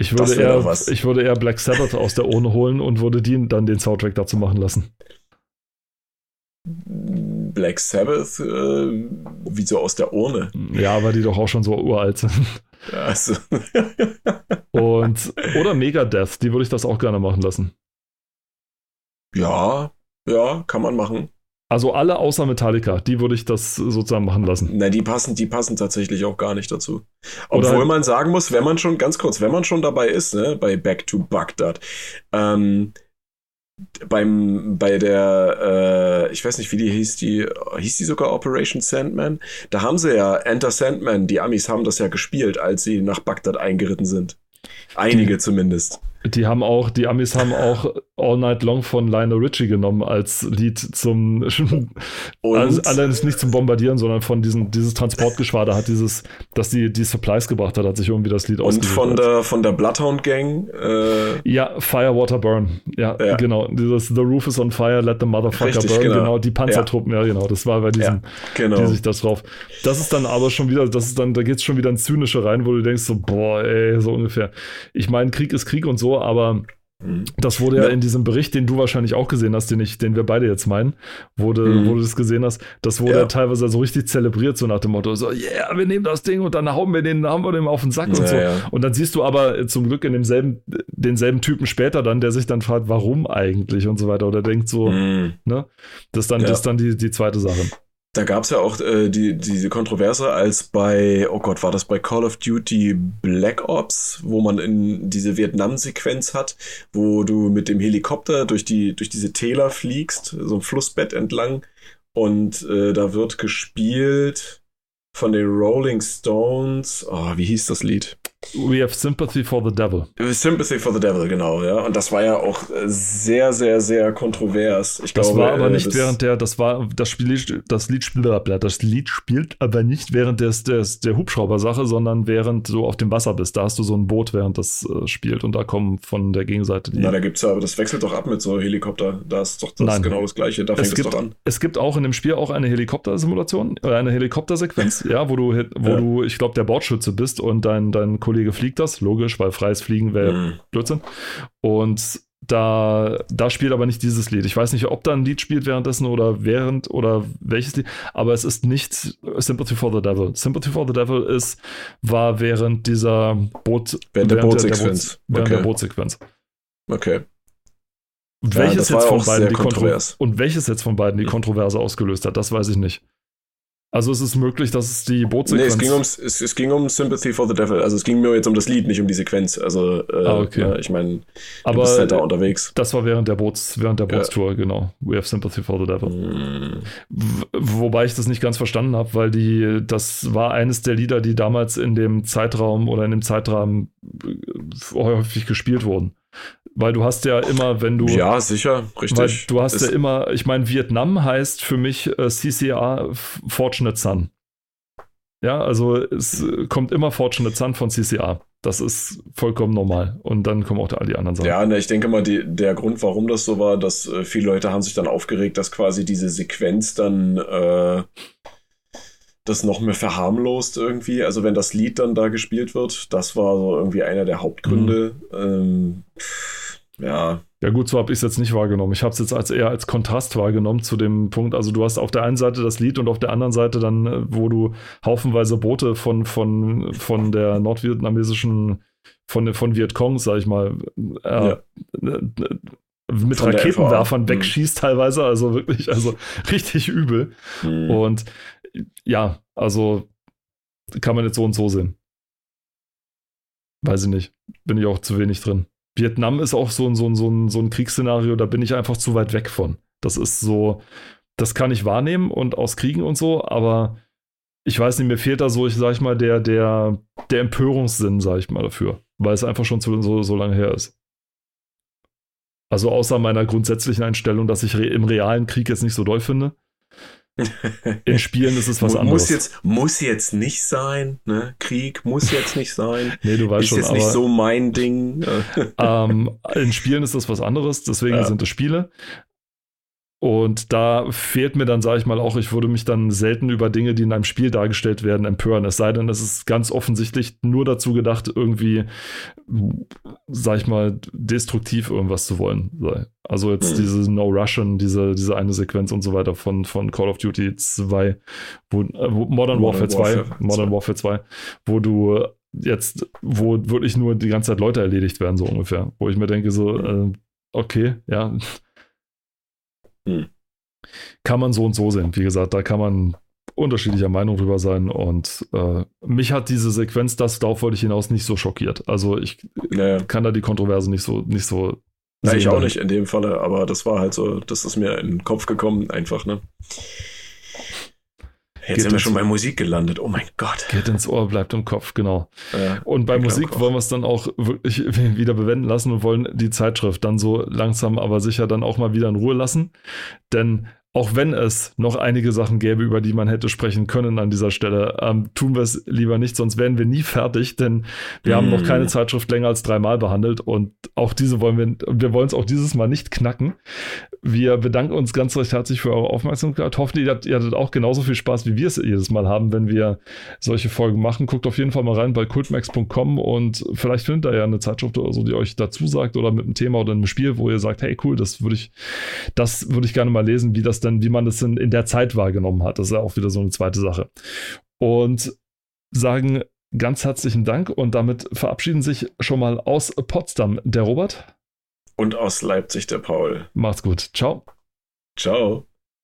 ich würde, eher, ich würde eher Black Sabbath aus der Urne holen und würde die dann den Soundtrack dazu machen lassen. Black Sabbath, äh, wie so aus der Urne. Ja, weil die doch auch schon so uralt sind. Also, Und, oder Megadeth, die würde ich das auch gerne machen lassen. ja, ja, kann man machen. Also alle außer Metallica, die würde ich das sozusagen machen lassen. Na, die passen, die passen tatsächlich auch gar nicht dazu. Oder Obwohl halt- man sagen muss, wenn man schon, ganz kurz, wenn man schon dabei ist, ne, bei Back to Baghdad, ähm, beim, bei der, äh, ich weiß nicht, wie die hieß, die, hieß die sogar Operation Sandman? Da haben sie ja Enter Sandman, die Amis haben das ja gespielt, als sie nach Bagdad eingeritten sind. Einige zumindest. Die haben auch, die Amis haben auch All Night Long von Lionel Richie genommen als Lied zum, Und also allerdings nicht zum Bombardieren, sondern von diesem, dieses Transportgeschwader hat dieses, dass die, die Supplies gebracht hat, hat sich irgendwie das Lied und ausgesucht. von der, von der Bloodhound Gang, äh, ja, Fire, Water, Burn. Ja, Ja. genau. Dieses The Roof is on fire, let the motherfucker Richtig, burn. genau. Genau. die Panzertruppen, ja. genau. Das war bei diesem, genau. die sich das drauf. Das ist dann aber schon wieder, das ist dann, da geht's schon wieder ins Zynische rein, wo du denkst so, boah, ey, so ungefähr. Ich meine, Krieg ist Krieg und so, aber Mhm. das wurde ja, in diesem Bericht, den du wahrscheinlich auch gesehen hast, den ich, den wir beide jetzt meinen, wurde, Mhm. wo du das gesehen hast, das wurde Ja. teilweise so richtig zelebriert, so nach dem Motto, so, yeah, wir nehmen das Ding und dann hauen wir den, hauen wir dem auf den Sack und Ja, so. ja. Und dann siehst du aber äh, zum Glück in demselben, denselben Typen später dann, der sich dann fragt, warum eigentlich und so weiter, oder denkt so, Mhm. ne? Das ist dann, das ist dann die, die zweite Sache. Da gab es ja auch äh, die, diese Kontroverse, als bei, oh Gott, war das bei Call of Duty Black Ops, wo man in diese Vietnam-Sequenz hat, wo du mit dem Helikopter durch, die, durch diese Täler fliegst, so ein Flussbett entlang. Und äh, da wird gespielt von den Rolling Stones. Oh, wie hieß das Lied? We have sympathy for the devil. Sympathy for the Devil, genau, ja. Und das war ja auch sehr, sehr, sehr kontrovers. Ich Das glaube, war aber äh, nicht während der, das war, das Spiel, das Lied spielt, das Lied spielt aber nicht während des, des, der Hubschrauber-Sache, sondern während du auf dem Wasser bist. Da hast du so ein Boot, während das äh, spielt und da kommen von der Gegenseite die. Na, da gibt's ja, aber das wechselt doch ab mit so Helikopter. Da ist doch das Nein. genau das Gleiche. Da es fängt es gibt, doch an. es gibt auch in dem Spiel auch eine Helikoptersimulation oder eine Helikoptersequenz, ja, wo du, wo Ja. du, ich glaube, der Bordschütze bist und dein, dein Kollege fliegt das, logisch, weil freies Fliegen wäre Mhm. Blödsinn. Und da, da spielt aber nicht dieses Lied. Ich weiß nicht, ob da ein Lied spielt währenddessen oder während oder welches Lied, aber es ist nicht Sympathy for the Devil. Sympathy for the Devil ist, war während dieser Boot, Während der Boot- Bootsequenz. während Okay. der Bootsequenz. Okay. Welches war jetzt von beiden die Kontro kontrovers. und welches jetzt von beiden die. Kontroverse ausgelöst hat, das weiß ich nicht. Also es ist möglich, dass es die Nee, Bootsequenz es ging, ums, es, es ging um Sympathy for the Devil. Also es ging mir jetzt um das Lied, nicht um die Sequenz. Also, äh, Ah, okay. ne, ich meine, du bist halt da unterwegs. das war während der Boots während der Ja. Bootstour, genau. We have sympathy for the devil. Mm. Wobei ich das nicht ganz verstanden habe, weil die, das war eines der Lieder, die damals in dem Zeitraum oder in dem Zeitrahmen äh, häufig gespielt wurden. Weil du hast ja immer, wenn du. Ja, sicher, richtig. du hast Es- ja immer, ich meine, Vietnam heißt für mich äh, CCR F- Fortunate Son. Ja, also es kommt immer Fortunate Son von CCR. Das ist vollkommen normal. Und dann kommen auch all die anderen Sachen. Ja, ne, ich denke mal, die, der Grund, warum das so war, dass äh, viele Leute haben sich dann aufgeregt, dass quasi diese Sequenz dann äh, das noch mehr verharmlost irgendwie. Also wenn das Lied dann da gespielt wird, das war so irgendwie einer der Hauptgründe. Ähm, ja, Ja gut, so habe ich es jetzt nicht wahrgenommen. Ich habe es jetzt als eher als Kontrast wahrgenommen zu dem Punkt. Also du hast auf der einen Seite das Lied und auf der anderen Seite dann, äh, wo du haufenweise Boote von, von, von der nordvietnamesischen, von, von Vietcong, sag ich mal, äh, Ja. äh, mit Von Raketenwerfern FAA. wegschießt teilweise. Also wirklich, also richtig übel. hm. Und ja, also kann man jetzt so und so sehen. Weiß ich nicht. Bin ich auch zu wenig drin. Vietnam ist auch so ein, so ein, so ein, so ein Kriegsszenario, da bin ich einfach zu weit weg von. Das ist so, das kann ich wahrnehmen und aus Kriegen und so, aber ich weiß nicht, mir fehlt da so, ich sag ich mal, der, der, der Empörungssinn, sag ich mal, dafür, weil es einfach schon zu, so, so lange her ist. Also außer meiner grundsätzlichen Einstellung, dass ich re im realen Krieg jetzt nicht so doll finde. In Spielen ist es was anderes. muss jetzt muss jetzt nicht sein, ne? Krieg muss jetzt nicht sein. nee, du weißt ist schon, jetzt aber nicht so mein Ding. Äh, ähm, in Spielen ist das was anderes, deswegen Ja. sind es Spiele. Und da fehlt mir dann, sage ich mal, auch, ich würde mich dann selten über Dinge, die in einem Spiel dargestellt werden, empören. Es sei denn, es ist ganz offensichtlich nur dazu gedacht, irgendwie, sag ich mal, destruktiv irgendwas zu wollen. Also jetzt Mhm. diese No Russian, diese, diese eine Sequenz und so weiter von, von Call of Duty 2, wo, äh, Modern, Modern Warfare 2, Warfare Modern 2. Warfare 2, wo du jetzt, wo wirklich nur die ganze Zeit Leute erledigt werden, so ungefähr. Wo ich mir denke, so, äh, okay, ja. Hm. Kann man so und so sehen. Wie gesagt, da kann man unterschiedlicher Meinung drüber sein. Und äh, mich hat diese Sequenz, das darauf wollte ich hinaus, nicht so schockiert. Also ich naja. kann da die Kontroverse nicht so, nicht so. Na, ich auch nicht in dem Falle, aber das war halt so, das ist mir in den Kopf gekommen, einfach, ne? Jetzt sind wir schon bei Musik gelandet. Oh mein Gott. Geht ins Ohr, bleibt im Kopf, genau. Äh, Und bei Musik wollen wir es dann auch wirklich wieder bewenden lassen und wollen die Zeitschrift dann so langsam, aber sicher dann auch mal wieder in Ruhe lassen. Denn auch wenn es noch einige Sachen gäbe, über die man hätte sprechen können an dieser Stelle, ähm, tun wir es lieber nicht, sonst wären wir nie fertig, denn wir haben noch Mm. keine Zeitschrift länger als dreimal behandelt und auch diese wollen wir, wir wollen es auch dieses Mal nicht knacken. Wir bedanken uns ganz recht herzlich für eure Aufmerksamkeit. Hoffen, ihr hattet, ihr hattet auch genauso viel Spaß, wie wir es jedes Mal haben, wenn wir solche Folgen machen. Guckt auf jeden Fall mal rein bei cultmax.com und vielleicht findet ihr ja eine Zeitschrift oder so, die euch dazu sagt oder mit einem Thema oder einem Spiel, wo ihr sagt, hey cool, das würde ich, das würde ich gerne mal lesen, wie das denn, wie man das in, in der Zeit wahrgenommen hat. Das ist ja auch wieder so eine zweite Sache. Und sagen ganz herzlichen Dank und damit verabschieden sich schon mal aus Potsdam der Robert. Und aus Leipzig der Paul. Macht's gut. Ciao. Ciao.